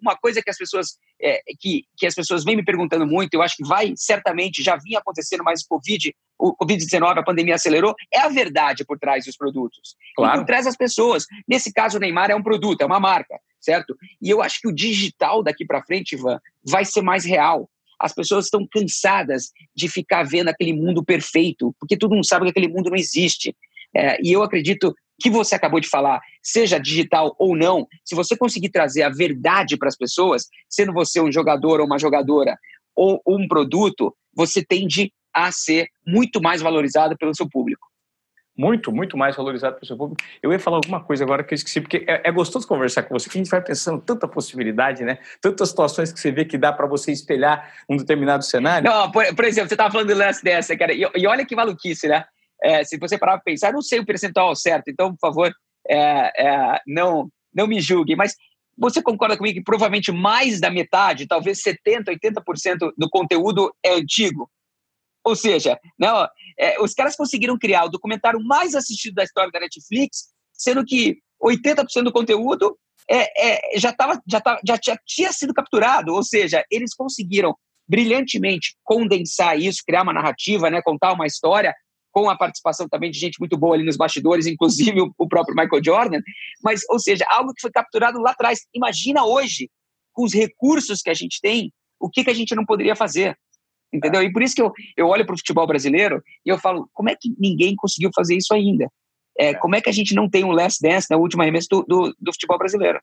uma coisa que as pessoas é, que, que as pessoas vêm me perguntando muito, eu acho que vai certamente já vinha acontecendo, mas o Covid, o Covid-19, a pandemia acelerou, é a verdade por trás dos produtos. Claro. E por trás das pessoas. Nesse caso, o Neymar é um produto, é uma marca. certo? E eu acho que o digital daqui para frente, Ivan, vai ser mais real. As pessoas estão cansadas de ficar vendo aquele mundo perfeito, porque todo mundo sabe que aquele mundo não existe. É, e eu acredito que você acabou de falar, seja digital ou não, se você conseguir trazer a verdade para as pessoas, sendo você um jogador ou uma jogadora ou um produto, você tende a ser muito mais valorizado pelo seu público muito, muito mais valorizado pelo seu público. Eu ia falar alguma coisa agora que eu esqueci, porque é, é gostoso conversar com você, que a gente vai pensando tanta possibilidade, né? Tantas situações que você vê que dá para você espelhar um determinado cenário. Não, por, por exemplo, você estava falando do lance dessa, cara, e, e, olha que maluquice, né? É, se você parar para pensar, eu não sei o percentual certo, então, por favor, é, é, não, não me julgue, mas você concorda comigo que provavelmente mais da metade, talvez 70%, 80% do conteúdo é antigo? Ou seja, não, é, os caras conseguiram criar o documentário mais assistido da história da Netflix, sendo que 80% do conteúdo é, é, já, tava, já, tava, já, já tinha sido capturado. Ou seja, eles conseguiram brilhantemente condensar isso, criar uma narrativa, né, contar uma história, com a participação também de gente muito boa ali nos bastidores, inclusive o, o próprio Michael Jordan. Mas, ou seja, algo que foi capturado lá atrás. Imagina hoje, com os recursos que a gente tem, o que, que a gente não poderia fazer entendeu? E por isso que eu, eu olho para o futebol brasileiro e eu falo, como é que ninguém conseguiu fazer isso ainda? É, é. Como é que a gente não tem um last dance na última remessa do, do, do futebol brasileiro?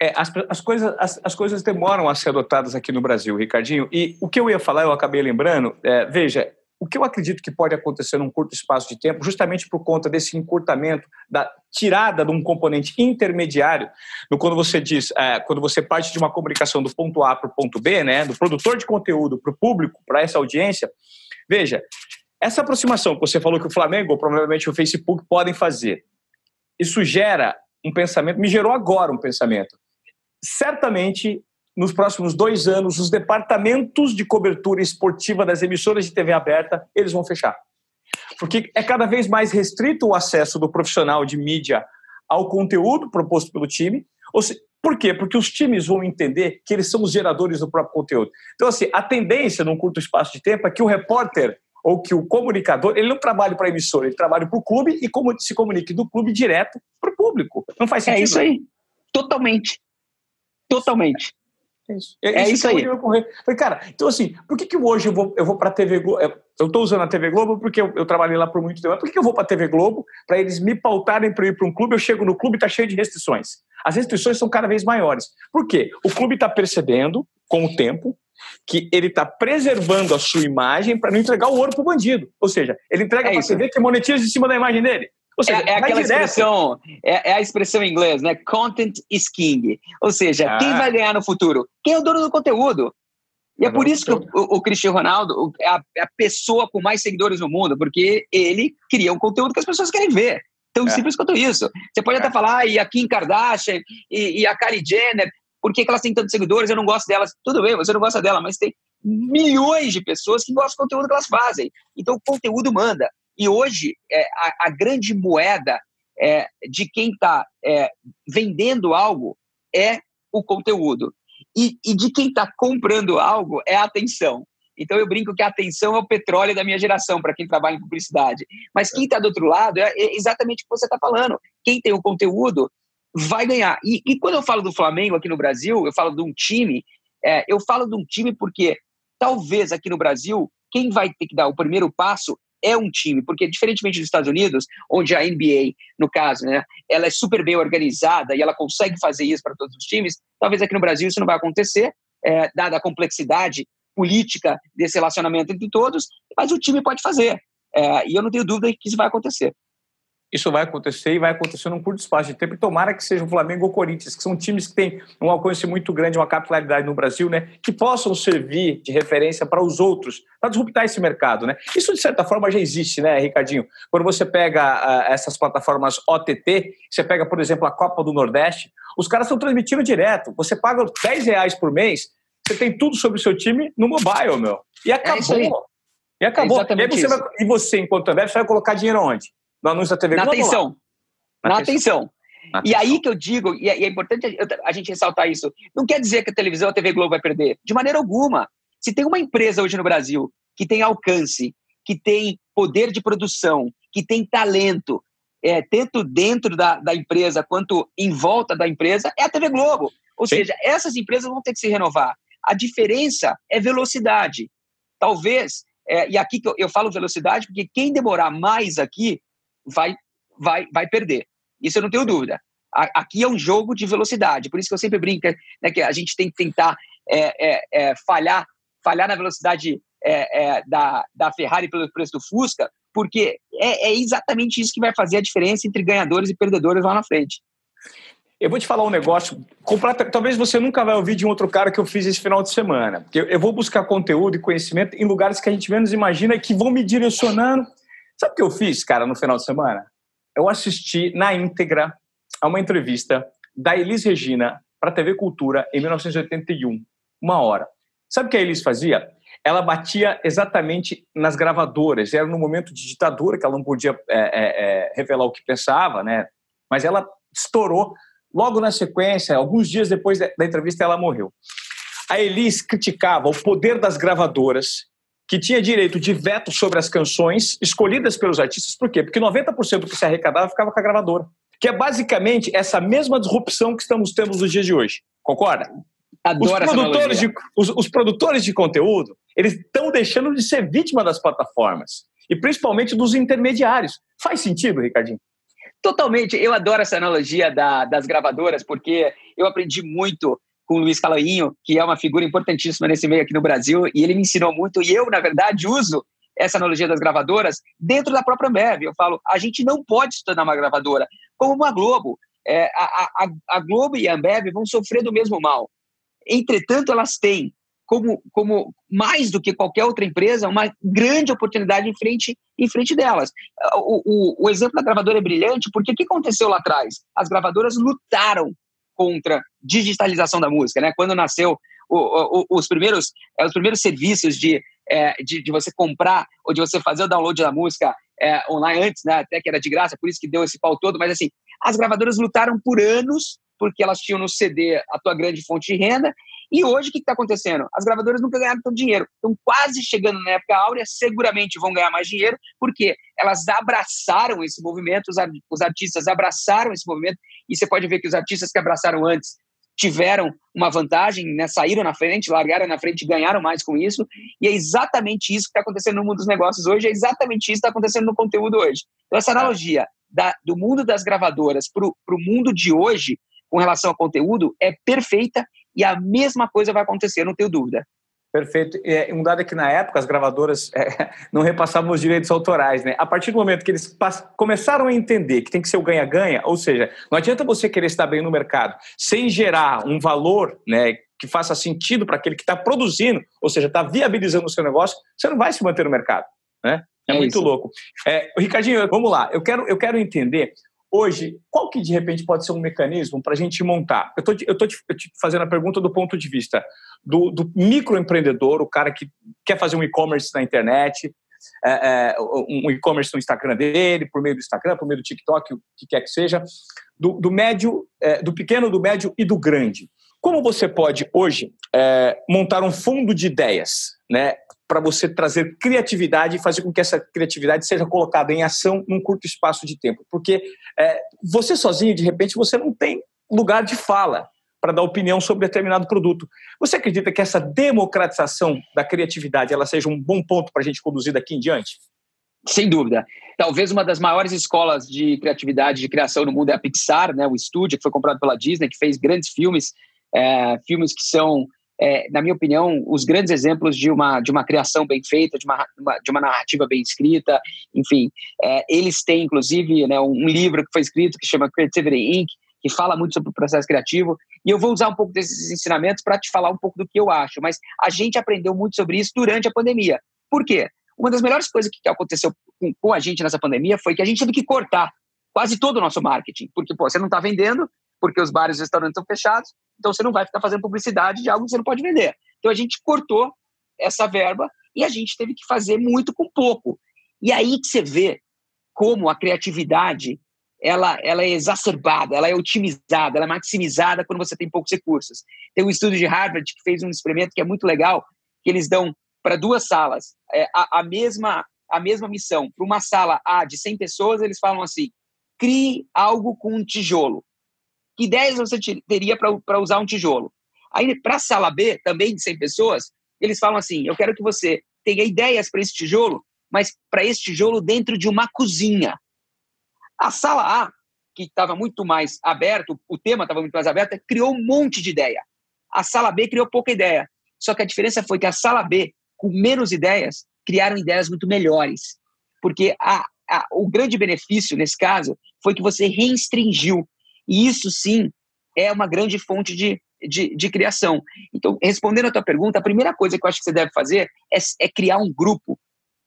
É, as, as, coisas, as, as, coisas demoram a ser adotadas aqui no Brasil, Ricardinho. E o que eu ia falar, eu acabei lembrando, é, veja, o que eu acredito que pode acontecer num curto espaço de tempo, justamente por conta desse encurtamento, da tirada de um componente intermediário, no quando você diz, é, quando você parte de uma comunicação do ponto A para o ponto B, né, do produtor de conteúdo para o público, para essa audiência, veja, essa aproximação que você falou que o Flamengo, ou provavelmente o Facebook, podem fazer, isso gera um pensamento, me gerou agora um pensamento. Certamente nos próximos dois anos, os departamentos de cobertura esportiva das emissoras de TV aberta, eles vão fechar. Porque é cada vez mais restrito o acesso do profissional de mídia ao conteúdo proposto pelo time. Por quê? Porque os times vão entender que eles são os geradores do próprio conteúdo. Então, assim, a tendência num curto espaço de tempo é que o repórter ou que o comunicador, ele não trabalhe para a emissora, ele trabalha para o clube e se comunique do clube direto para o público. Não faz é sentido? É isso aí. Totalmente. Totalmente. É isso. É, é isso aí. Eu Falei, cara, então assim, por que, que hoje eu vou, eu vou para a TV Globo? Eu estou usando a TV Globo porque eu, eu, trabalhei lá por muito tempo. Mas por que, que eu vou para a TV Globo? Para eles me pautarem para ir para um clube, eu chego no clube e está cheio de restrições. As restrições são cada vez maiores. Por quê? O clube está percebendo, com o tempo, que ele está preservando a sua imagem para não entregar o ouro para o bandido. Ou seja, ele entrega é para a TV que monetiza em cima da imagem dele. Seja, é, é aquela expressão, é, é, a expressão em inglês, né? Content is king. Ou seja, ah. quem vai ganhar no futuro? Quem é o dono do conteúdo? E é, por isso que o, o, Cristiano Ronaldo é a, é a, pessoa com mais seguidores no mundo, porque ele cria um conteúdo que as pessoas querem ver. Tão é. simples quanto isso. Você pode até é. falar, ah, e a Kim Kardashian, e, e a Kylie Jenner, por que, que, elas têm tantos seguidores? Eu não gosto delas. Tudo bem, você não gosta dela, mas tem milhões de pessoas que gostam do conteúdo que elas fazem. Então o conteúdo manda. E hoje, é, a, a, grande moeda é, de quem está é, vendendo algo é o conteúdo. E, e de quem está comprando algo é a atenção. Então eu brinco que a atenção é o petróleo da minha geração, para quem trabalha em publicidade. Mas quem está do outro lado é, é exatamente o que você está falando. Quem tem o conteúdo vai ganhar. E, e, quando eu falo do Flamengo aqui no Brasil, eu falo de um time, é, eu falo de um time porque talvez aqui no Brasil, quem vai ter que dar o primeiro passo é um time, porque diferentemente dos Estados Unidos, onde a NBA, no caso, né, ela é super bem organizada e ela consegue fazer isso para todos os times, talvez aqui no Brasil isso não vai acontecer, é, dada a complexidade política desse relacionamento entre todos, mas o time pode fazer. É, e eu não tenho dúvida que isso vai acontecer isso vai acontecer e vai acontecer num curto espaço de tempo. E tomara que seja o Flamengo ou o Corinthians, que são times que têm um alcance muito grande, uma capilaridade no Brasil, né? Que possam servir de referência para os outros, para disruptar esse mercado, né? Isso, de certa forma, já existe, né, Ricardinho? Quando você pega uh, essas plataformas OTT, você pega, por exemplo, a Copa do Nordeste, os caras estão transmitindo direto. Você paga 10 reais por mês, você tem tudo sobre o seu time no mobile, meu. E acabou. É e acabou. É e, você vai, e você, enquanto André, você vai colocar dinheiro onde? No anúncio da TV Na? Atenção. Na, Na atenção. atenção. Na e atenção. aí que eu digo, e é, é importante a gente ressaltar isso, não quer dizer que a televisão, a TV Globo vai perder. De maneira alguma. Se tem uma empresa hoje no Brasil que tem alcance, que tem poder de produção, que tem talento, é, tanto dentro da, da empresa quanto em volta da empresa, é a TV Globo. Ou Sim. seja, essas empresas vão ter que se renovar. A diferença é velocidade. Talvez, é, e aqui eu, eu falo velocidade, porque quem demorar mais aqui vai, vai, vai perder. Isso eu não tenho dúvida. A, aqui é um jogo de velocidade. Por isso que eu sempre brinco né, que a gente tem que tentar é, é, é falhar, falhar na velocidade é, é, da, da Ferrari pelo preço do Fusca, porque é, é exatamente isso que vai fazer a diferença entre ganhadores e perdedores lá na frente. Eu vou te falar um negócio, completa, talvez você nunca vai ouvir de um outro cara que eu fiz esse final de semana. Porque eu vou buscar conteúdo e conhecimento em lugares que a gente menos imagina e que vão me direcionando. Sabe o que eu fiz, cara, no final de semana? Eu assisti na íntegra a uma entrevista da Elis Regina para a TV Cultura em 1981, uma hora. Sabe o que a Elis fazia? ela batia exatamente nas gravadoras. Era no momento de ditadura que ela não podia é, é, é, revelar o que pensava, né? Mas ela estourou logo na sequência, alguns dias depois da entrevista, ela morreu. A Elis criticava o poder das gravadoras, que tinha direito de veto sobre as canções escolhidas pelos artistas. Por quê? Porque 90% do que se arrecadava ficava com a gravadora. Que é basicamente essa mesma disrupção que estamos tendo nos dias de hoje. Concorda? Adoro os produtores, de, os, os produtores de conteúdo, eles estão deixando de ser vítima das plataformas e principalmente dos intermediários. Faz sentido, Ricardinho? Totalmente. Eu adoro essa analogia da, das gravadoras, porque eu aprendi muito com o Luiz Caloinho, que é uma figura importantíssima nesse meio aqui no Brasil, e ele me ensinou muito, e eu, na verdade, uso essa analogia das gravadoras dentro da própria Ambev. Eu falo, a gente não pode se tornar uma gravadora, como uma Globo. É, a, a, a Globo e a Ambev vão sofrer do mesmo mal. Entretanto, elas têm, como, como mais do que qualquer outra empresa, uma grande oportunidade em frente, em frente delas. O, o, o exemplo da gravadora é brilhante, porque o que aconteceu lá atrás? As gravadoras lutaram contra digitalização da música, né? Quando nasceu o, o, os primeiros é, os primeiros serviços de, é, de, de você comprar ou de você fazer o download da música é, online antes, né? Até que era de graça, por isso que deu esse pau todo. Mas assim, as gravadoras lutaram por anos porque elas tinham no CD a tua grande fonte de renda. E hoje o que está acontecendo? As gravadoras nunca ganharam tanto dinheiro. Estão quase chegando na época áurea, seguramente vão ganhar mais dinheiro, porque elas abraçaram esse movimento, os artistas abraçaram esse movimento, e você pode ver que os artistas que abraçaram antes tiveram uma vantagem, né, saíram na frente, largaram na frente, ganharam mais com isso, e é exatamente isso que está acontecendo no mundo dos negócios hoje, é exatamente isso que está acontecendo no conteúdo hoje. Então, essa analogia da, do mundo das gravadoras para o mundo de hoje com relação ao conteúdo é perfeita e a mesma coisa vai acontecer, não tenho dúvida. Perfeito. É, um dado é que na época as gravadoras é, não repassavam os direitos autorais, né? A partir do momento que eles começaram a entender que tem que ser o ganha-ganha, ou seja, não adianta você querer estar bem no mercado sem gerar um valor, né, que faça sentido para aquele que está produzindo, ou seja, está viabilizando o seu negócio, você não vai se manter no mercado, né? É, é muito isso. louco. É, Ricardinho, vamos lá. Eu quero, eu quero entender Hoje, qual que de repente pode ser um mecanismo para a gente montar? Eu estou te, te, fazendo a pergunta do ponto de vista do, do microempreendedor, o cara que quer fazer um e-commerce na internet, é, é, um e-commerce no Instagram dele, por meio do Instagram, por meio do TikTok, o que quer que seja, do, do médio, é, do pequeno, do médio e do grande. Como você pode hoje é, montar um fundo de ideias, né? Para você trazer criatividade e fazer com que essa criatividade seja colocada em ação num curto espaço de tempo. Porque é, você sozinho, de repente, você não tem lugar de fala para dar opinião sobre determinado produto. Você acredita que essa democratização da criatividade ela seja um bom ponto para a gente conduzir daqui em diante? Sem dúvida. Talvez uma das maiores escolas de criatividade, de criação no mundo é a Pixar, né? o estúdio que foi comprado pela Disney, que fez grandes filmes, é, filmes que são é, na minha opinião, os grandes exemplos de uma, de uma criação bem feita, de uma, de uma narrativa bem escrita, enfim. É, eles têm, inclusive, né, um livro que foi escrito que chama Creativity Inc., que fala muito sobre o processo criativo, e eu vou usar um pouco desses ensinamentos para te falar um pouco do que eu acho, mas a gente aprendeu muito sobre isso durante a pandemia. Por quê? Uma das melhores coisas que aconteceu com, com a gente nessa pandemia foi que a gente teve que cortar quase todo o nosso marketing, porque pô, você não está vendendo, porque os bares e restaurantes estão fechados, então você não vai ficar fazendo publicidade de algo que você não pode vender. Então a gente cortou essa verba e a gente teve que fazer muito com pouco. E aí que você vê como a criatividade ela, ela é exacerbada, ela é otimizada, ela é maximizada quando você tem poucos recursos. Tem um estudo de Harvard que fez um experimento que é muito legal, que eles dão para duas salas é, a, a, mesma, a mesma missão. Para uma sala A de 100 pessoas, eles falam assim, crie algo com um tijolo. Que ideias você teria para usar um tijolo? Aí, para a sala B, também de 100 pessoas, eles falam assim: eu quero que você tenha ideias para esse tijolo, mas para esse tijolo dentro de uma cozinha. A sala A, que estava muito mais aberto, o tema estava muito mais aberto, criou um monte de ideia. A sala B criou pouca ideia. Só que a diferença foi que a sala B, com menos ideias, criaram ideias muito melhores. Porque a, a, o grande benefício, nesse caso, foi que você restringiu. E isso, sim, é uma grande fonte de, de, de, criação. Então, respondendo a tua pergunta, a primeira coisa que eu acho que você deve fazer é, é criar um grupo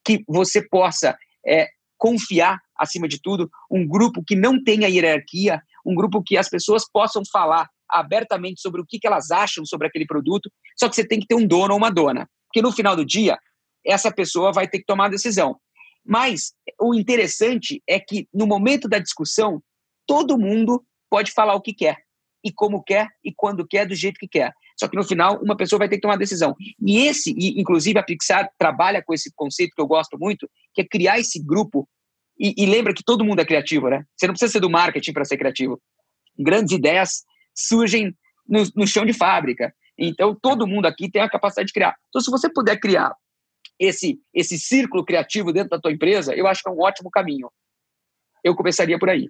que você possa é, confiar, acima de tudo, um grupo que não tenha hierarquia, um grupo que as pessoas possam falar abertamente sobre o que, que elas acham sobre aquele produto, só que você tem que ter um dono ou uma dona. Porque no final do dia, essa pessoa vai ter que tomar a decisão. Mas o interessante é que no momento da discussão, todo mundo pode falar o que quer, e como quer, e quando quer, do jeito que quer. Só que no final, uma pessoa vai ter que tomar uma decisão. E esse, e inclusive a Pixar trabalha com esse conceito que eu gosto muito, que é criar esse grupo. E, e lembra que todo mundo é criativo, né? Você não precisa ser do marketing para ser criativo. Grandes ideias surgem no, no chão de fábrica. Então, todo mundo aqui tem a capacidade de criar. Então, se você puder criar esse, esse círculo criativo dentro da tua empresa, eu acho que é um ótimo caminho. Eu começaria por aí.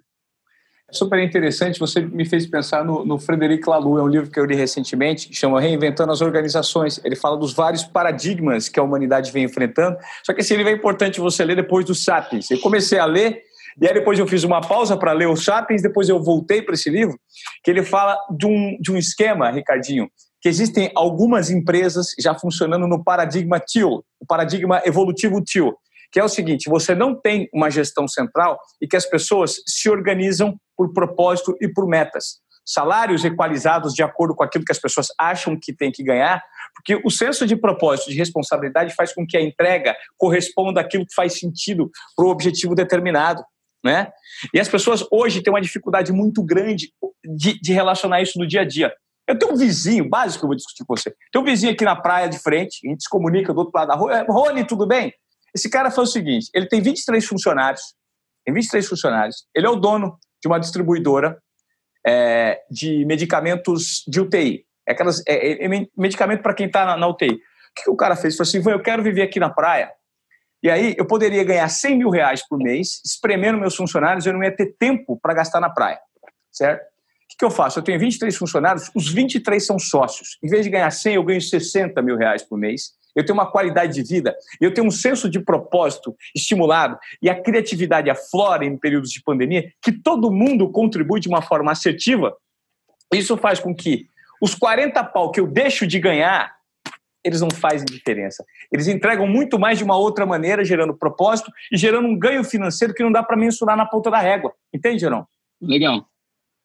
É super interessante, você me fez pensar no, no Frederic Laloux, é um livro que eu li recentemente, que chama Reinventando as Organizações. Ele fala dos vários paradigmas que a humanidade vem enfrentando, só que esse livro é importante você ler depois do Sapiens. Eu comecei a ler, e aí depois eu fiz uma pausa para ler o Sapiens, depois eu voltei para esse livro, que ele fala de um, de um esquema, Ricardinho, que existem algumas empresas já funcionando no paradigma TIL, o paradigma evolutivo TIL, que é o seguinte: você não tem uma gestão central e que as pessoas se organizam por propósito e por metas. Salários equalizados de acordo com aquilo que as pessoas acham que tem que ganhar, porque o senso de propósito, de responsabilidade, faz com que a entrega corresponda àquilo que faz sentido para o objetivo determinado. Né? E as pessoas hoje têm uma dificuldade muito grande de, de relacionar isso no dia a dia. Eu tenho um vizinho, básico que eu vou discutir com você. Tem um vizinho aqui na praia de frente, a gente se comunica do outro lado da rua. É, Rony, tudo bem? Esse cara faz o seguinte: ele tem 23 funcionários, tem 23 funcionários, ele é o dono de uma distribuidora é, de medicamentos de UTI. É, aquelas, é, é, é medicamento para quem está na, na, UTI. O que, que, o cara fez? Ele falou assim: eu quero viver aqui na praia. E aí eu poderia ganhar 100 mil reais por mês, espremendo meus funcionários, eu não ia ter tempo para gastar na praia. Certo? Que, que eu faço? Eu tenho 23 funcionários, os 23 são sócios. Em vez de ganhar 100, eu ganho 60 mil reais por mês. Eu tenho uma qualidade de vida, eu tenho um senso de propósito estimulado e a criatividade aflora em períodos de pandemia, que todo mundo contribui de uma forma assertiva. Isso faz com que os 40 pau que eu deixo de ganhar, eles não fazem diferença. Eles entregam muito mais de uma outra maneira, gerando propósito e gerando um ganho financeiro que não dá para mensurar na ponta da régua. Entende, Gerão? Legal.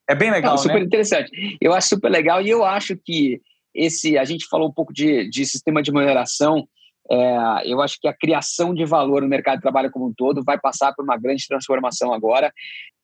É bem legal, Não, super né? interessante. Eu acho super legal e eu acho que esse, a gente falou um pouco de, de sistema de mineração, é, eu acho que a criação de valor no mercado de trabalho como um todo vai passar por uma grande transformação agora,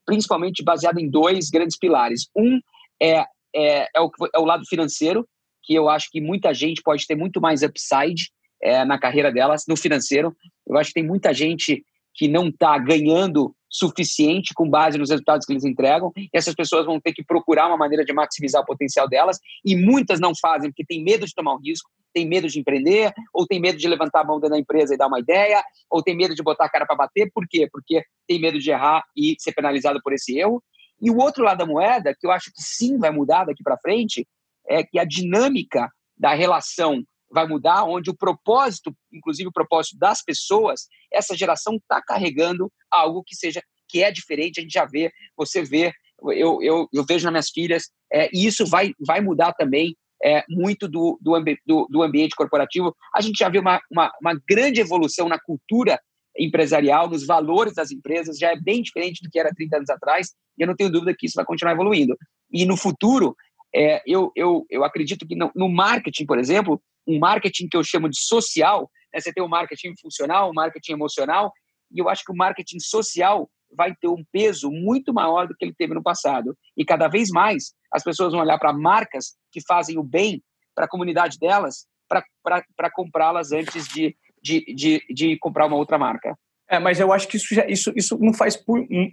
principalmente baseado em dois grandes pilares. Um é, é, é, o, é o lado financeiro, que eu acho que muita gente pode ter muito mais upside é, na carreira delas, no financeiro. Eu acho que tem muita gente que não está ganhando suficiente com base nos resultados que eles entregam. E essas pessoas vão ter que procurar uma maneira de maximizar o potencial delas. E muitas não fazem porque tem medo de tomar um risco, tem medo de empreender, ou tem medo de levantar a mão da empresa e dar uma ideia, ou tem medo de botar a cara para bater. Por quê? Porque tem medo de errar e ser penalizado por esse erro. E o outro lado da moeda, que eu acho que sim vai mudar daqui para frente, é que a dinâmica da relação vai mudar, onde o propósito, inclusive o propósito das pessoas, essa geração está carregando algo que seja que é diferente. A gente já vê, você vê, eu, eu, eu vejo nas minhas filhas, é, e isso vai, vai mudar também é, muito do, do, ambi do, do, ambiente corporativo. A gente já vê uma, uma, uma grande evolução na cultura empresarial, nos valores das empresas, já é bem diferente do que era 30 anos atrás, e eu não tenho dúvida que isso vai continuar evoluindo. E no futuro, é, eu, eu, eu acredito que no, no, marketing, por exemplo, um marketing que eu chamo de social, né, você tem o marketing funcional, o marketing emocional, e eu acho que o marketing social vai ter um peso muito maior do que ele teve no passado. E cada vez mais as pessoas vão olhar para marcas que fazem o bem para a comunidade delas para comprá-las antes de, de, de, de comprar uma outra marca. É, mas eu acho que isso, já, isso, isso, não faz,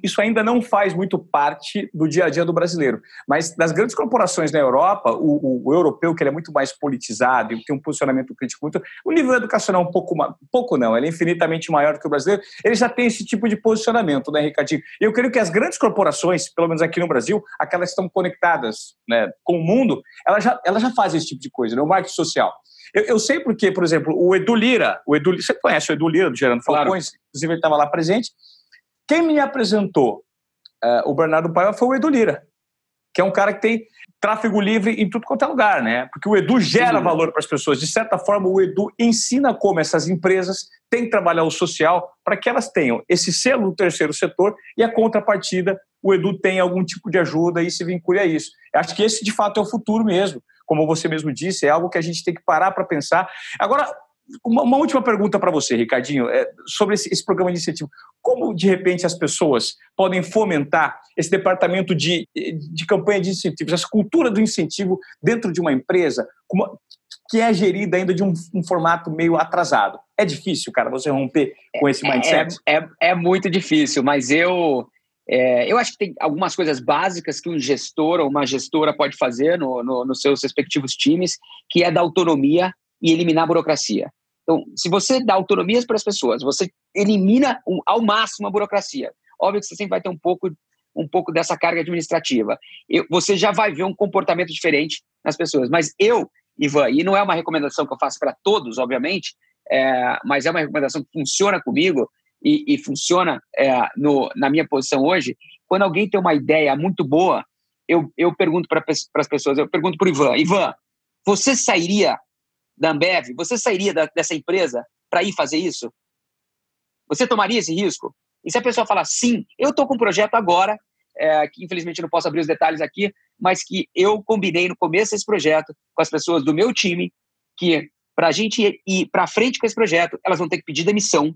isso ainda não faz muito parte do dia a dia do brasileiro. Mas das grandes corporações na Europa, o, o europeu, que ele é muito mais politizado e tem um posicionamento crítico muito. O nível educacional é um pouco, pouco não, ele é infinitamente maior que o brasileiro. Ele já tem esse tipo de posicionamento, né, Ricardinho? Eu creio que as grandes corporações, pelo menos aqui no Brasil, aquelas que estão conectadas né, com o mundo, elas já, elas já fazem esse tipo de coisa, né? o marketing social. Eu, eu, sei porque, por exemplo, o Edu Lira, o Edu, você conhece o Edu Lira do Gerando Falcões, claro. inclusive ele estava lá presente. Quem me apresentou uh, o Bernardo Paiva foi o Edu Lira, que é um cara que tem tráfego livre em tudo quanto é lugar, né? Porque o Edu gera Sim. valor para as pessoas. De certa forma, o Edu ensina como essas empresas têm que trabalhar o social para que elas tenham esse selo do terceiro setor e a contrapartida, o Edu tem algum tipo de ajuda e se vincule a isso. Eu acho que esse, de fato, é o futuro mesmo como você mesmo disse, é algo que a gente tem que parar para pensar. Agora, uma, uma última pergunta para você, Ricardinho, é, sobre esse, esse, programa de incentivo. Como, de repente, as pessoas podem fomentar esse departamento de, de campanha de incentivos, essa cultura do incentivo dentro de uma empresa uma, que é gerida ainda de um, um, formato meio atrasado? É difícil, cara, você romper com esse é, mindset? É, é, é muito difícil, mas eu é, eu acho que tem algumas coisas básicas que um gestor ou uma gestora pode fazer no, no, nos seus respectivos times, que é dar autonomia e eliminar a burocracia. Então, se você dá autonomias para as pessoas, você elimina um, ao máximo a burocracia. Óbvio que você sempre vai ter um pouco, um pouco dessa carga administrativa. Eu, você já vai ver um comportamento diferente nas pessoas. Mas eu, Ivan, e não é uma recomendação que eu faço para todos, obviamente, é, mas é uma recomendação que funciona comigo, e, e funciona é, no, na minha posição hoje, quando alguém tem uma ideia muito boa, eu, eu pergunto para as pessoas, eu pergunto para o Ivan, Ivan, você sairia da Ambev, você sairia da, dessa empresa para ir fazer isso? Você tomaria esse risco? E se a pessoa falar sim, eu estou com um projeto agora, é, que infelizmente não posso abrir os detalhes aqui, mas que eu combinei no começo desse projeto com as pessoas do meu time, que para a gente ir para frente com esse projeto, elas vão ter que pedir demissão,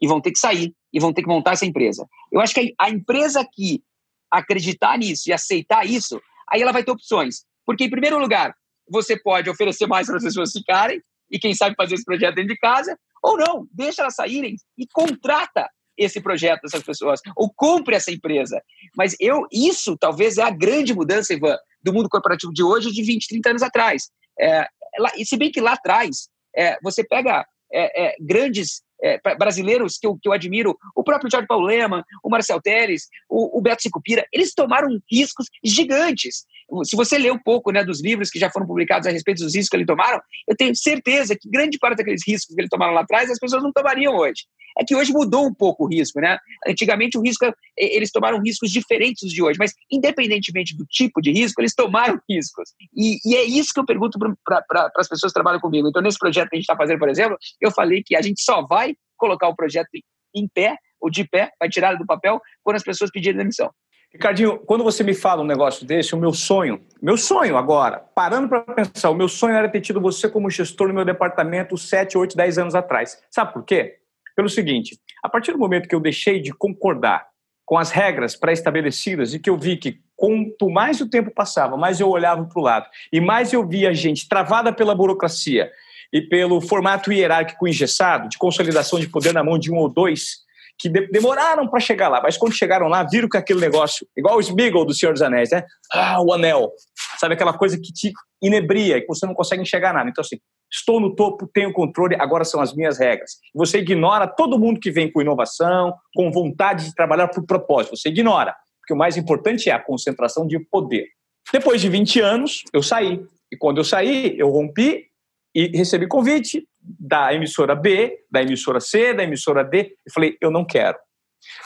e vão ter que sair e vão ter que montar essa empresa. Eu acho que a empresa que acreditar nisso e aceitar isso, aí ela vai ter opções. Porque, em primeiro lugar, você pode oferecer mais para as pessoas ficarem e, quem sabe, fazer esse projeto dentro de casa, ou não, deixa elas saírem e contrata esse projeto dessas pessoas, ou compre essa empresa. Mas eu, isso talvez é a grande mudança, Ivan, do mundo corporativo de hoje de 20, 30 anos atrás. É, lá, e se bem que lá atrás, é, você pega é, é grandes é, brasileiros que eu, que eu admiro, o próprio Jorge Paulo Lema, o Marcel Teles, o, o Beto Sicupira, eles tomaram riscos gigantes. Se você ler um pouco né, dos livros que já foram publicados a respeito dos riscos que eles tomaram, eu tenho certeza que grande parte daqueles riscos que eles tomaram lá atrás, as pessoas não tomariam hoje é que hoje mudou um pouco o risco, né? Antigamente o risco, eles tomaram riscos diferentes dos de hoje, mas independentemente do tipo de risco, eles tomaram riscos. E, e é isso que eu pergunto para as pessoas que trabalham comigo. Então, nesse projeto que a gente está fazendo, por exemplo, eu falei que a gente só vai colocar o projeto em pé, ou de pé, vai tirar do papel, quando as pessoas pedirem demissão. Ricardinho, quando você me fala um negócio desse, o meu sonho, meu sonho agora, parando para pensar, o meu sonho era ter tido você como gestor no meu departamento 7, 8, 10 anos atrás. Sabe por quê? pelo seguinte: a partir do momento que eu deixei de concordar com as regras pré-estabelecidas e que eu vi que quanto mais o tempo passava, mais eu olhava para o lado e mais eu via gente travada pela burocracia e pelo formato hierárquico engessado, de consolidação de poder na mão de um ou dois, que de demoraram para chegar lá, mas quando chegaram lá, viram que aquele negócio, igual o Smeagol do Senhor dos Anéis, né? Ah, o anel. Sabe aquela coisa que te inebria, que você não consegue enxergar nada. Então, assim, estou no topo, tenho controle, agora são as minhas regras. Você ignora todo mundo que vem com inovação, com vontade de trabalhar por propósito. Você ignora, porque o mais importante é a concentração de poder. Depois de 20 anos, eu saí. E quando eu saí, eu rompi e recebi convite da emissora B, da emissora C, da emissora D. E falei, eu não quero.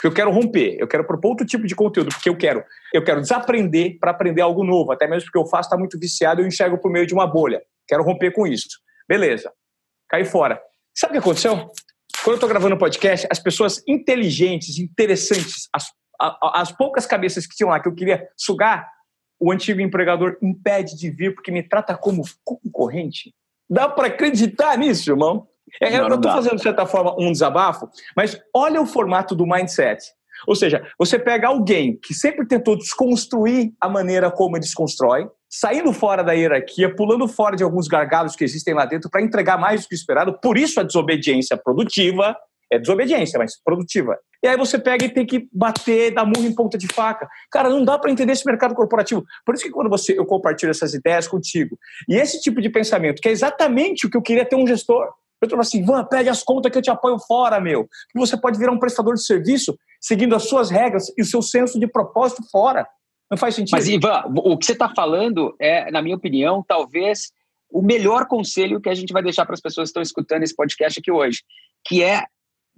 Eu quero romper, eu quero propor outro tipo de conteúdo, porque eu quero, eu quero desaprender para aprender algo novo, até mesmo porque eu faço está muito viciado, eu enxergo por meio de uma bolha. Quero romper com isso. Beleza. Caí fora. Sabe o que aconteceu? Quando eu estou gravando o podcast, as pessoas inteligentes, interessantes, as, as poucas cabeças que tinham lá que eu queria sugar, o antigo empregador impede de vir porque me trata como concorrente. Dá para acreditar nisso, irmão? É, não, eu estou fazendo, de certa forma, um desabafo, mas olha o formato do mindset. Ou seja, você pega alguém que sempre tentou desconstruir a maneira como ele desconstrói, saindo fora da hierarquia, pulando fora de alguns gargalos que existem lá dentro para entregar mais do que esperado, por isso a desobediência produtiva, É desobediência, mas produtiva. E aí você pega e tem que bater, dar murro em ponta de faca. Cara, não dá para entender esse mercado corporativo. Por isso que quando você, eu compartilho essas ideias contigo, e esse tipo de pensamento, que é exatamente o que eu queria ter um gestor. Eu falo assim, Van, pede as contas que eu te apoio fora, meu. Que você pode virar um prestador de serviço seguindo as suas regras e o seu senso de propósito fora. Não faz sentido. Mas, Ivan, o que você está falando é, na minha opinião, talvez o melhor conselho que a gente vai deixar para as pessoas que estão escutando esse podcast aqui hoje, que é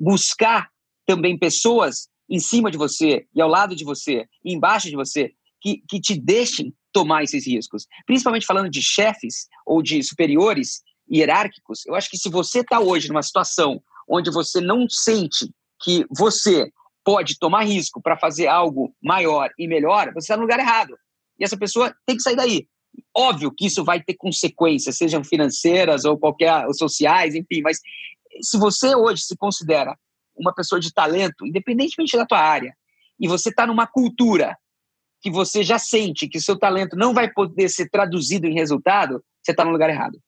buscar também pessoas em cima de você e ao lado de você, e embaixo de você, que, que te deixem tomar esses riscos. Principalmente falando de chefes ou de superiores hierárquicos, eu acho que se você está hoje numa situação onde você não sente que você pode tomar risco para fazer algo maior e melhor, você está no lugar errado. E essa pessoa tem que sair daí. Óbvio que isso vai ter consequências, sejam financeiras ou qualquer ou sociais, enfim, mas se você hoje se considera uma pessoa de talento, independentemente da tua área, e você está numa cultura que você já sente que seu talento não vai poder ser traduzido em resultado, você está no lugar errado.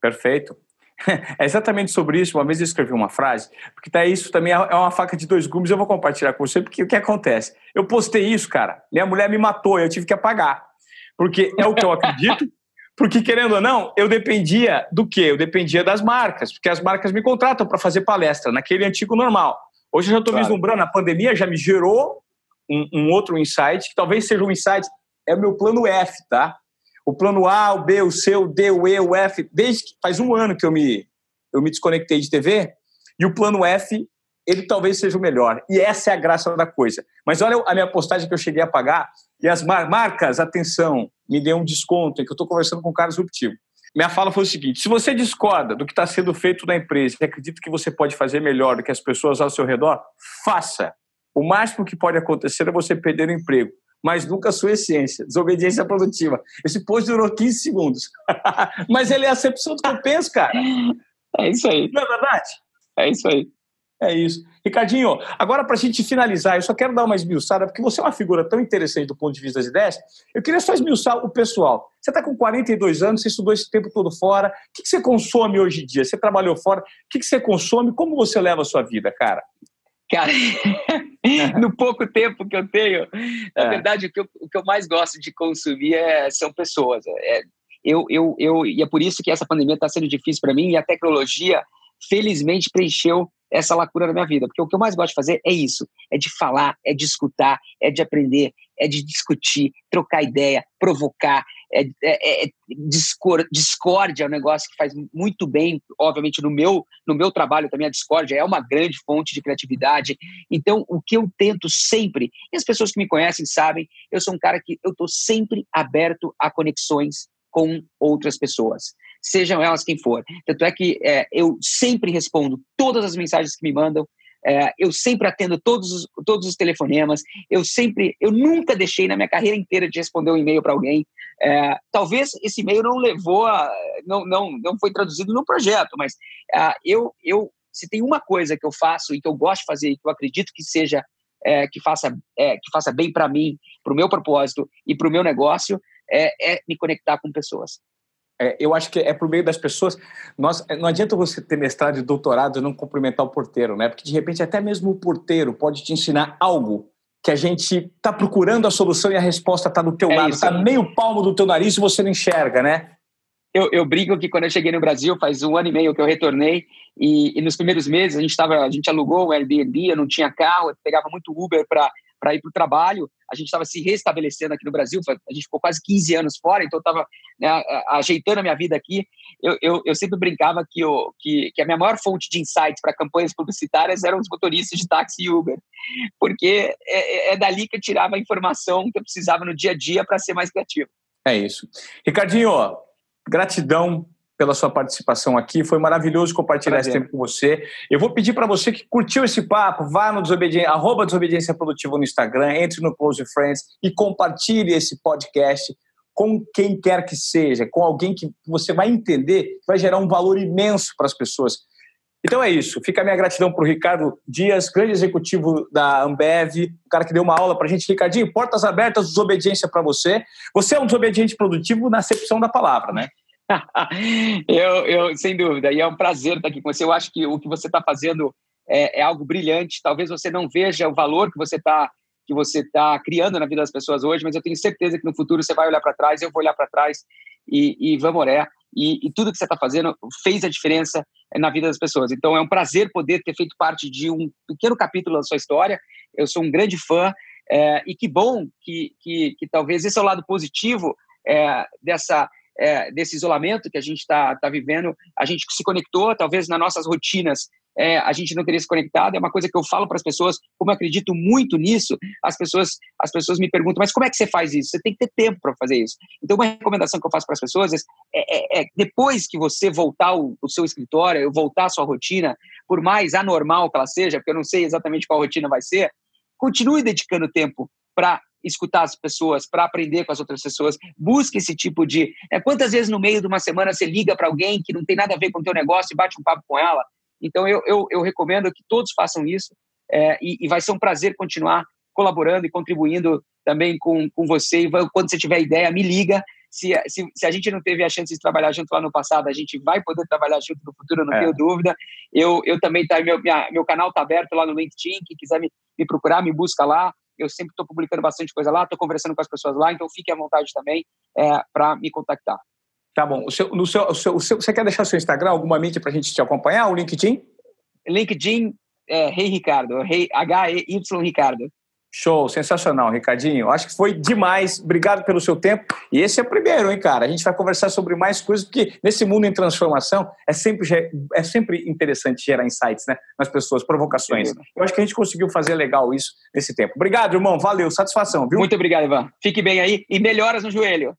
Perfeito. É exatamente sobre isso. Uma vez eu escrevi uma frase, porque tá isso também é uma faca de dois gumes. Eu vou compartilhar com você, porque o que acontece? Eu postei isso, cara. Minha mulher me matou, eu tive que apagar. Porque é o que eu acredito. Porque, querendo ou não, eu dependia do quê? Eu dependia das marcas, porque as marcas me contratam para fazer palestra, naquele antigo normal. Hoje eu já estou claro. vislumbrando, a pandemia já me gerou um, um outro insight, que talvez seja um insight, é o meu plano F, tá? o plano A, o B, o C, o D, o E, o F, desde que faz um ano que eu me, eu me desconectei de TV, e o plano F, ele talvez seja o melhor. E essa é a graça da coisa. Mas olha a minha postagem que eu cheguei a pagar, e as mar marcas, atenção, me deu um desconto, em que eu estou conversando com o Carlos Ruptivo. Minha fala foi o seguinte: se você discorda do que está sendo feito na empresa e acredita que você pode fazer melhor do que as pessoas ao seu redor, faça. O máximo que pode acontecer é você perder o emprego mas nunca a sua essência. Desobediência produtiva. Esse post durou 15 segundos. mas ele é a acepção do que eu penso, cara. É isso aí. Não é verdade? É isso aí. É isso. Ricardinho, agora para a gente finalizar, eu só quero dar uma esmiuçada, porque você é uma figura tão interessante do ponto de vista das ideias. Eu queria só esmiuçar o pessoal. Você está com 42 anos, você estudou esse tempo todo fora. O que, você consome hoje em dia? Você trabalhou fora. O que, que você consome? Como você leva a sua vida, cara? Cara, no pouco tempo que eu tenho, na é. verdade, o que, eu, o que eu mais gosto de consumir é, são pessoas. É, eu, eu, eu, e é por isso que essa pandemia está sendo difícil para mim e a tecnologia, felizmente, preencheu essa lacuna na minha vida. Porque o que eu mais gosto de fazer é isso: é de falar, é de escutar, é de aprender, é de discutir, trocar ideia, provocar. É, é, é discórdia é um negócio que faz muito bem, obviamente, no meu, no meu trabalho também. A discórdia é uma grande fonte de criatividade. Então, o que eu tento sempre, e as pessoas que me conhecem sabem, eu sou um cara que eu estou sempre aberto a conexões com outras pessoas sejam elas quem for. Tanto é que é, eu sempre respondo todas as mensagens que me mandam, é, eu sempre atendo todos os, todos os telefonemas, eu sempre, eu nunca deixei na minha carreira inteira de responder um e-mail para alguém. É, talvez esse e-mail não levou, a, não, não, não foi traduzido no projeto, mas é, eu, eu, se tem uma coisa que eu faço e que eu gosto de fazer e que eu acredito que seja é, que faça é, que faça bem para mim, para o meu propósito e para o meu negócio, é, é me conectar com pessoas. É, eu acho que é por meio das pessoas. Nós, é, não adianta você ter mestrado e doutorado e não cumprimentar o porteiro, né? Porque de repente até mesmo o porteiro pode te ensinar algo que a gente está procurando a solução e a resposta está do teu é lado, está meio palmo do teu nariz e você não enxerga, né? Eu, eu brinco que quando eu cheguei no Brasil, faz um ano e meio que eu retornei, e, e nos primeiros meses a gente, tava, a gente alugou um Airbnb, eu não tinha carro, eu pegava muito Uber para para ir para o trabalho. A gente estava se restabelecendo aqui no Brasil, a gente ficou quase 15 anos fora, então eu estava né, ajeitando a minha vida aqui. Eu, eu, eu sempre brincava que, eu, que, que, a minha maior fonte de insights para campanhas publicitárias eram os motoristas de táxi e Uber, porque é, é, é dali que eu tirava a informação que eu precisava no dia a dia para ser mais criativo. É isso. Ricardinho, gratidão pela sua participação aqui. Foi maravilhoso compartilhar Prazer. esse tempo com você. Eu vou pedir para você que curtiu esse papo, vá no desobediência, arroba desobediência produtiva no Instagram, entre no Close Friends e compartilhe esse podcast com quem quer que seja, com alguém que você vai entender, vai gerar um valor imenso para as pessoas. Então é isso. Fica a minha gratidão para o Ricardo Dias, grande executivo da Ambev, o cara que deu uma aula para a gente. Ricardinho, portas abertas, desobediência para você. Você é um desobediente produtivo na acepção da palavra, né? eu, eu, sem dúvida, e é um prazer estar aqui com você. Eu acho que o que você está fazendo é, é algo brilhante. Talvez você não veja o valor que você está que você está criando na vida das pessoas hoje, mas eu tenho certeza que no futuro você vai olhar para trás, eu vou olhar para trás e, e vamos orar. E, e, tudo que você está fazendo fez a diferença na vida das pessoas. Então é um prazer poder ter feito parte de um pequeno capítulo da sua história. Eu sou um grande fã é, e que bom que, que, que, talvez esse é o lado positivo é, dessa é, desse isolamento que a gente está tá vivendo. A gente se conectou, talvez nas nossas rotinas é, a gente não teria se conectado. É uma coisa que eu falo para as pessoas, como eu acredito muito nisso, as pessoas, as pessoas me perguntam, mas como é que você faz isso? Você tem que ter tempo para fazer isso. Então, uma recomendação que eu faço para as pessoas é, é, é, depois que você voltar o, o seu escritório, voltar a sua rotina, por mais anormal que ela seja, porque eu não sei exatamente qual rotina vai ser, continue dedicando tempo para escutar as pessoas, para aprender com as outras pessoas. Busque esse tipo de. É, quantas vezes no meio de uma semana você liga para alguém que não tem nada a ver com o teu negócio e bate um papo com ela? Então, eu, eu, eu recomendo que todos façam isso é, e, e, vai ser um prazer continuar colaborando e contribuindo também com, com você. E quando você tiver ideia, me liga. Se, se, se, a gente não teve a chance de trabalhar junto lá no passado, a gente vai poder trabalhar junto no futuro, não é. tenho dúvida. Eu, eu também, tá, meu, minha, meu canal está aberto lá no LinkedIn, quem quiser me, me procurar, me busca lá. Eu sempre estou publicando bastante coisa lá, estou conversando com as pessoas lá, então fique à vontade também é, para me contactar. Tá bom. O seu, no seu, o seu, o seu, você quer deixar seu Instagram, alguma mídia para a gente te acompanhar? O LinkedIn? LinkedIn, é, Rei Ricardo, Rei, H-E-Y Ricardo. Show, sensacional, Ricardinho. Acho que foi demais. Obrigado pelo seu tempo. E esse é o primeiro, hein, cara? A gente vai conversar sobre mais coisas, porque nesse mundo em transformação é sempre, é sempre interessante gerar insights, né? Nas pessoas, provocações. Eu acho que a gente conseguiu fazer legal isso nesse tempo. Obrigado, irmão. Valeu, satisfação, viu? Muito obrigado, Ivan. Fique bem aí e melhoras no joelho.